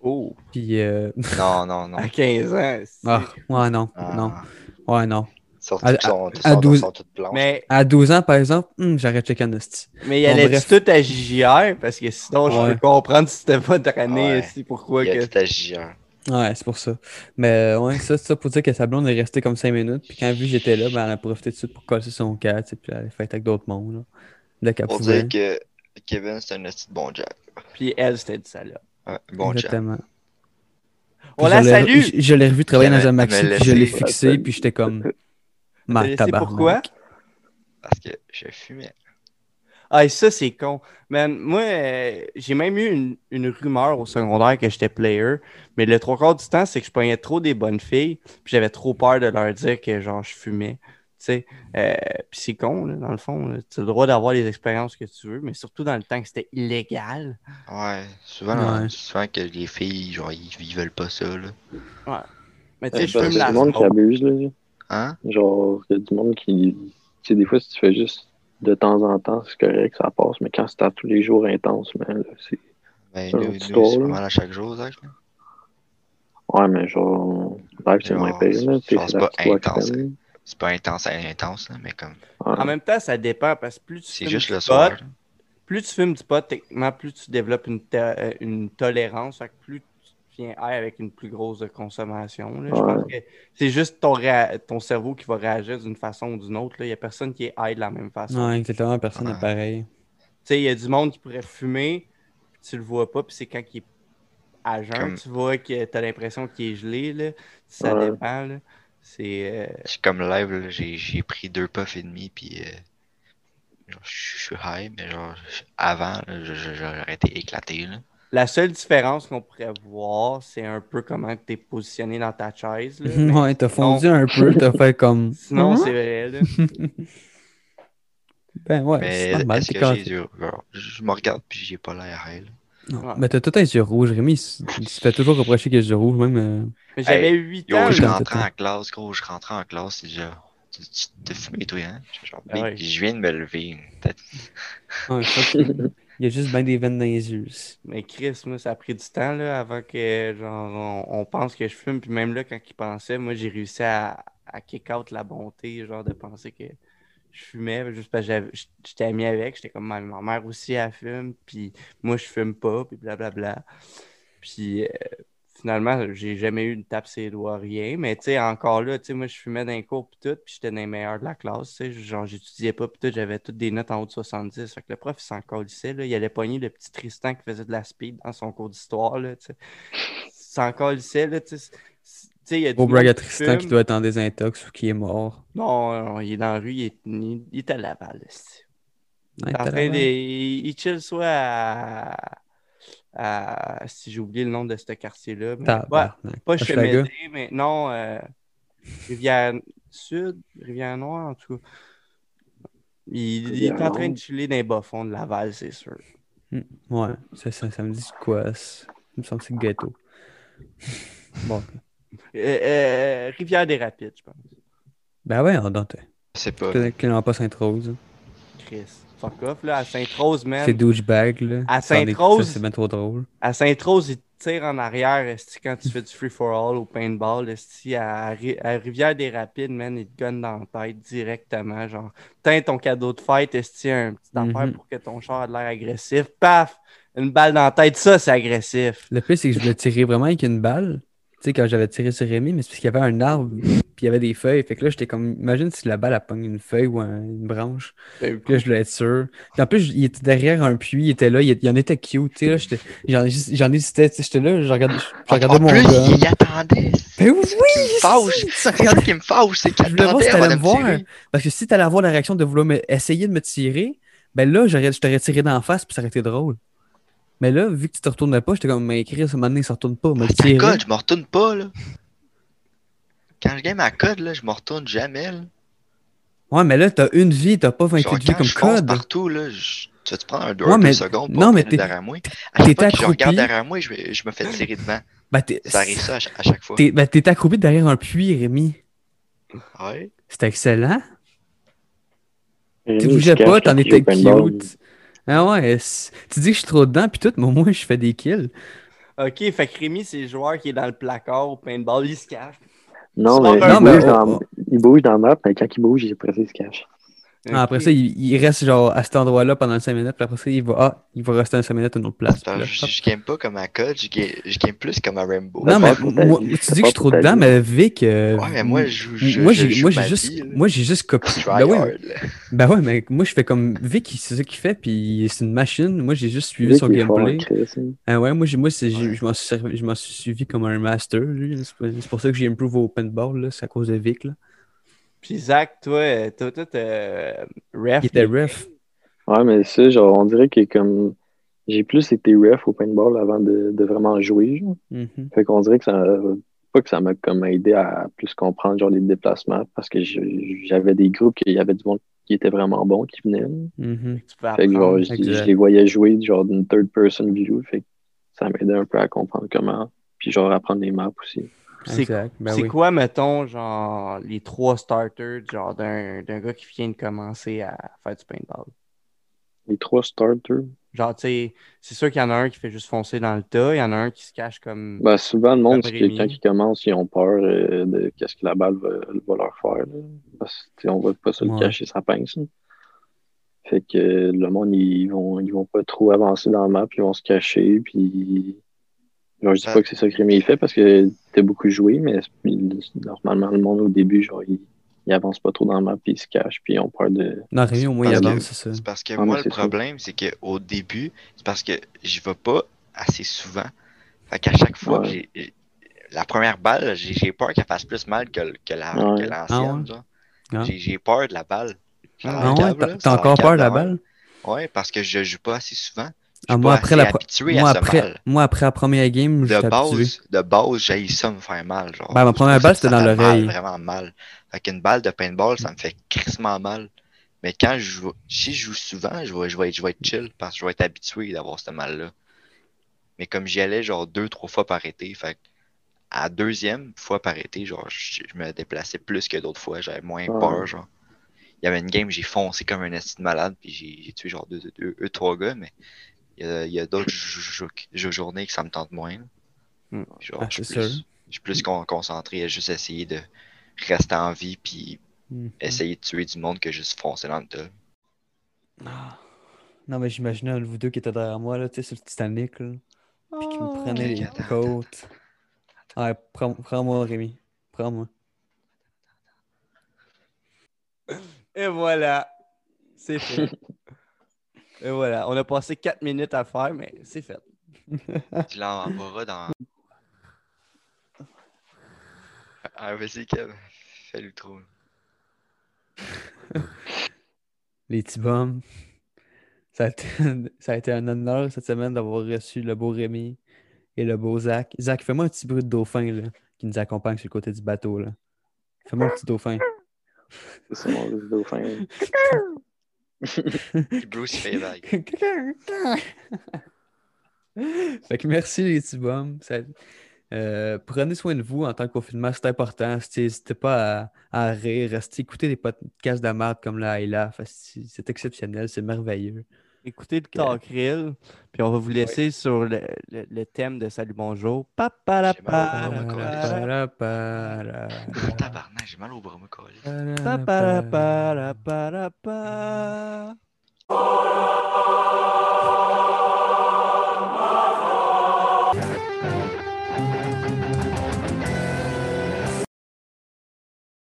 Oh! puis, euh, Non, non, non. À 15 ans. ah, ouais, non, Ah, non, ouais, non. Surtout À- qu'ils sont, à sont- 12 sont toutes blanches. Mais, À 12 ans, par exemple, hum, j'aurais checké mais il allait bref. tout à JR parce que sinon, je Ouais. peux comprendre si c'était pas de année, Ouais. aussi pourquoi Il que. tout à JR. Ouais, c'est pour ça. Mais euh, ouais, ça, c'est ça pour dire que sa blonde est restée comme 5 minutes. Puis quand elle a vu que j'étais là, ben, elle a profité de suite pour casser son cas, puis elle a fait avec d'autres mondes. Là. Pour pouvait. dire que Kevin, c'est un petit bon Jack. Puis elle, c'était du salope. Ouais, bon. Exactement. On la je l'ai- salue! Je, je l'ai revu travailler dans un m'a- maxi, puis je l'ai fixé, puis j'étais comme. Ma tabarnak. pourquoi? Parce que je fumais. Ah, et ça, c'est con. Man, moi, euh, j'ai même eu une, une rumeur au secondaire que j'étais player, mais le trois quarts du temps, c'est que je pognais trop des bonnes filles, puis j'avais trop peur de leur dire que, genre, je fumais. Sais, Euh, puis c'est con, là, dans le fond. Tu as le droit d'avoir les expériences que tu veux, mais surtout dans le temps que c'était illégal. Ouais, souvent, Ouais. là, souvent que les filles, genre, ils, ils veulent pas ça, là. Mais tu Il sais, je y a fume la du monde qui abuse, là. Hein? Genre, il y a du monde qui. Tu sais, des fois, si tu fais juste de temps en temps, c'est correct, ça passe. Mais quand c'est à tous les jours intense, man, là, c'est. Ben, nous, nous, histoire, c'est pas mal à chaque jour, Zach. là. Ouais, mais genre, live, c'est moins pire, là. Pas intense. C'est pas intense, intense, là, mais comme. Ouais. En même temps, ça dépend parce que plus tu C'est fumes juste du le pot, soir. là. plus tu fumes du pot, techniquement, plus tu développes une, to- euh, une tolérance, fait que plus tu viens high avec une plus grosse consommation. là. Je Ouais. pense que c'est juste ton, réa- ton cerveau qui va réagir d'une façon ou d'une autre. là. Il n'y a personne qui est high de la même façon. Ouais, exactement, personne n'est Ouais. pareil. Tu sais, il y a du monde qui pourrait fumer, tu le vois pas, puis c'est quand il est à jeun, Comme- tu vois que tu as l'impression qu'il est gelé. Là. Ça Ouais. dépend. là. C'est. euh, comme live, là, j'ai j'ai pris deux puffs et demi, puis euh, je suis high, mais genre, avant, là, je- je- j'aurais été éclaté. Là. La seule différence qu'on pourrait voir, c'est un peu comment tu es positionné dans ta chaise. là. Mais ouais, t'as sinon- fondu un peu, t'as fait comme. Sinon, Hein? c'est vrai. Là. Ben ouais, c'est normal, est-ce t'es que j'ai je me regarde, puis j'ai pas l'air high. là. Non, Ouais. Mais t'as tout un yeux rouge, Rémi. Il s- il se fait toujours reprocher qu'il a les yeux rouges, même. euh, Mais j'avais Hey, 8 Yo, ans. je là. le rentrais temps. en classe, gros, je rentrais en classe, c'est genre, tu tu t'as fumé, toi, hein? Je, fais genre, Ah ouais. je viens de me lever. peut-être. ouais, fuck, il y a juste bien des veines dans les yeux. Mais Chris, moi, ça a pris du temps là, avant que genre on, on pense que je fume. Puis même là, quand il pensait, moi, j'ai réussi à, à kick out la bonté, genre de penser que je fumais, juste parce que j'étais ami avec. J'étais comme ma, mère aussi, elle fume, puis moi, je fume pas, puis blablabla. Puis euh, finalement, j'ai jamais eu une tape sur les doigts, rien. Mais tu sais, encore là, tu sais, moi, je fumais les cours, puis tout, puis j'étais dans les meilleurs de la classe, tu sais. Genre, j'étudiais pas, puis tout, j'avais toutes des notes en haut de 70. Fait que le prof, il s'en calissait, là. Il allait pogner le petit Tristan qui faisait de la speed dans son cours d'histoire, là, tu sais. Il s'en calissait, là, tu sais. Il y a du Au brag monde à qui doit être en désintox ou qui est mort. Non, non, il est dans la rue, il est, il, il est à Laval. Il est. Il, chill soit à. à- si j'ai oublié le nom de ce quartier-là. mais- pas. Chemédé, mais non. euh, Rivière-Sud, Rivière-Noire, en tout cas. Il, il est en train de chiller dans les bas-fonds de Laval, c'est sûr. Ouais, ça, ça, ça me dit quoi? Il me semble que c'est ghetto. Bon. Euh, euh, Rivière-des-Rapides, je pense. Ben ouais, on dante. Je sais pas. Peut-être qu'il n'en a pas Sainte-Rose. hein. Chris. Fuck off, là, à Sainte-Rose, man. C'est douchebag, là. À Sainte-Rose- C'est bien trop drôle. À Sainte-Rose, ils te tirent en arrière esti, quand tu fais du free-for-all au paintball. esti. À, Ri- à Rivière-des-Rapides, man, ils te gunnent dans la tête directement. Genre, tiens ton cadeau de fête, esti, un petit affaire Mhm. pour que ton char ait de l'air agressif. Paf! Une balle dans la tête, ça, c'est agressif. Le pire, c'est que je voulais tirer vraiment avec une balle. Sais, quand j'avais tiré sur Rémi, mais c'est parce qu'il y avait un arbre, puis il y avait des feuilles. Fait que là, j'étais comme, imagine si la balle a pogné une feuille ou un- une branche. Puis là, je voulais être sûr. Puis en plus, il était derrière un puits, il était là, il, il en était cute. Tu sais, là, j'en hésitais. J'étais là, je regardais, je, regardais en mon plus, il attendait. Ben oui, qui me fâche. si, ça qui me fâche, c'est qu'il Je voulais voir si attendait t'allais avant me de me voir. tirer. Parce que si t'allais avoir la réaction de vouloir me- essayer de me tirer, ben là, je t'aurais tiré d'en face, puis ça aurait été drôle. Mais là, vu que tu te retournais pas, j'étais comme, mais Chris, à un moment donné, il se retourne pas, me Ah, code, je me retourne pas, là. Quand je gagne ma code, là, je me retourne jamais, là. Ouais, mais là, t'as une vie, t'as pas 28 Genre, vies comme je code. partout, là, je... tu vas te prendre un 2 Ouais, mais- secondes pour non, mais regarder t'es- derrière moi? À chaque t'étais fois que je regarde accroupi. derrière moi, je, je me fais tirer devant. Ben, t'es Ça arrive ça à, ch- à chaque fois. t'es- ben, t'es accroupi derrière un puits, Rémi. Ouais. C'était excellent. Tu bougeais pas, t'en étais cute. Ah ouais, tu dis que je suis trop dedans, puis tout, mais au moins, je fais des kills. Ok, fait que Rémi, c'est le joueur qui est dans le placard au paintball, il se cache. Non, mais, il, bouge dans, il bouge dans la map, mais quand il bouge, il est pressé, il se cache. Ah, Après ça, il, il reste genre à cet endroit-là pendant 5 minutes, puis après ça, il va, ah, il va rester 5 minutes à une autre place. Attends, puis là, je, je game pas comme à code, je game, je game plus comme à Rainbow. Non, mais moi, tu dis que je suis trop dedans, mais Vic. euh, Ouais, mais moi, je moi, je j'ai moi, juste, vie, moi, j'ai juste copié. Ben là. ben ouais, mais moi, je fais comme Vic, c'est ça qu'il fait, puis c'est une machine. Moi, j'ai juste suivi Vic, son gameplay. Hein. Ah ouais, moi, j'ai- moi c'est- j'ai- Ouais. je m'en suis, servi- je m'en suis suivi comme un master. lui. C'est pour- c'est pour ça que j'ai improve au paintball, là, c'est à cause de Vic. Là. Puis Zach, toi, euh, toi, toi, t'as, ref. Il était ref. Ouais, mais ça, genre, on dirait que comme j'ai plus été ref au paintball avant de, de vraiment jouer. genre. Mhm. Fait qu'on dirait que ça pas que ça m'a comme aidé à plus comprendre genre les déplacements parce que je- j'avais des groupes qu'il y avait du monde qui était vraiment bon qui venait. Mhm. Fait que genre, je les voyais jouer genre d'une third person view. Fait que ça m'aidait un peu à comprendre comment. Puis genre apprendre les maps aussi. C'est. Ben oui. quoi, mettons, genre, les trois starters, genre, d'un d'un gars qui vient de commencer à faire du paintball? Les trois starters? Genre, tu sais, c'est sûr qu'il y en a un qui fait juste foncer dans le tas, il y en a un qui se cache comme. Ben, souvent, le monde, c'est que Rémi. quand ils commencent, ils ont peur euh, de qu'est-ce que la balle va, va leur faire. là. Parce que, tu sais, on va pas se le Ouais. cacher sa pince. là. Fait que le monde, ils vont, ils vont pas trop avancer dans la map, ils vont se cacher. Puis, genre, je dis Ah. pas que c'est ça que Rémi fait parce que t'as beaucoup joué, mais normalement, le monde au début, genre, il, il avance pas trop dans la map, puis il se cache, puis ils ont peur de. Non, Rémi, au moins, il avance, c'est ça. C'est parce que Ah, moi, le problème, c'est qu'au début, c'est parce que j'y vais pas assez souvent. Fait qu'à chaque fois, que Ouais. j'ai- la première balle, j'ai peur qu'elle fasse plus mal que, que la- l'ancienne. Ah ouais? Ah. J'ai peur de la balle. Ah t'as- encore peur de la balle? Ouais, parce que je joue pas assez souvent. Je Ah, moi, après la, habitué moi, à après, mal. moi, après la première game, De j'étais habitué. base, de base, j'ai ça me faire mal. Genre. Ben, ma Je première balle, c'était ça dans l'oreille. Vraiment mal. Fait qu'une balle de paintball, ça me fait crissement mal. Mais quand je joue, si je joue souvent, je vais, je vais, être, je vais être chill parce que je vais être habitué d'avoir ce mal-là. Mais comme j'y allais genre deux, trois fois par été, fait à la deuxième fois par été, genre, je, je me déplaçais plus que d'autres fois, j'avais moins Ouais. peur, genre. Il y avait une game, j'ai foncé comme un esti de malade, puis j'ai j'ai tué genre deux, deux, deux, deux, trois gars, mais il y a, d'autres jou- jou- jou- journées que ça me tente moins. Hmm. Genre, Ah, je suis c'est plus, sûr. je suis plus con- concentré à juste essayer de rester en vie, puis Mhm. essayer de tuer du monde que juste foncer dans le tas. Ah. Non, mais j'imaginais un de vous deux qui était derrière moi, là, tu sais, sur le Titanic, là, puis qui me prenait les Attends, côtes. Ouais, prends- prends-moi, Rémi. Prends-moi. Et voilà. C'est fait. Et voilà. On a passé 4 minutes à faire, mais c'est fait. Tu l'envoieras dans. Ah, vas-y, Kev. Fais l'outro. Les petits bums. Ça a, été, ça a été un honneur cette semaine d'avoir reçu le beau Rémi et le beau Zach. Zach, fais-moi un petit bruit de dauphin là, qui nous accompagne sur le côté du bateau. là. Fais-moi un petit dauphin. C'est mon dauphin. Bruce, fait fait que merci les petits bums. Ça- euh, prenez soin de vous en tant que confinement, c'est important. Si- N'hésitez pas à, à rire, restez écouter des podcasts de merde comme là et là. C'est exceptionnel, c'est merveilleux. Écoutez le Talkrill, puis on va vous laisser sur le, le- le thème de Salut Bonjour. Papa la J'ai mal au bras, moi, pa- Para-para-para. Tabarnak, j'ai mal au bras, moi, câlisse.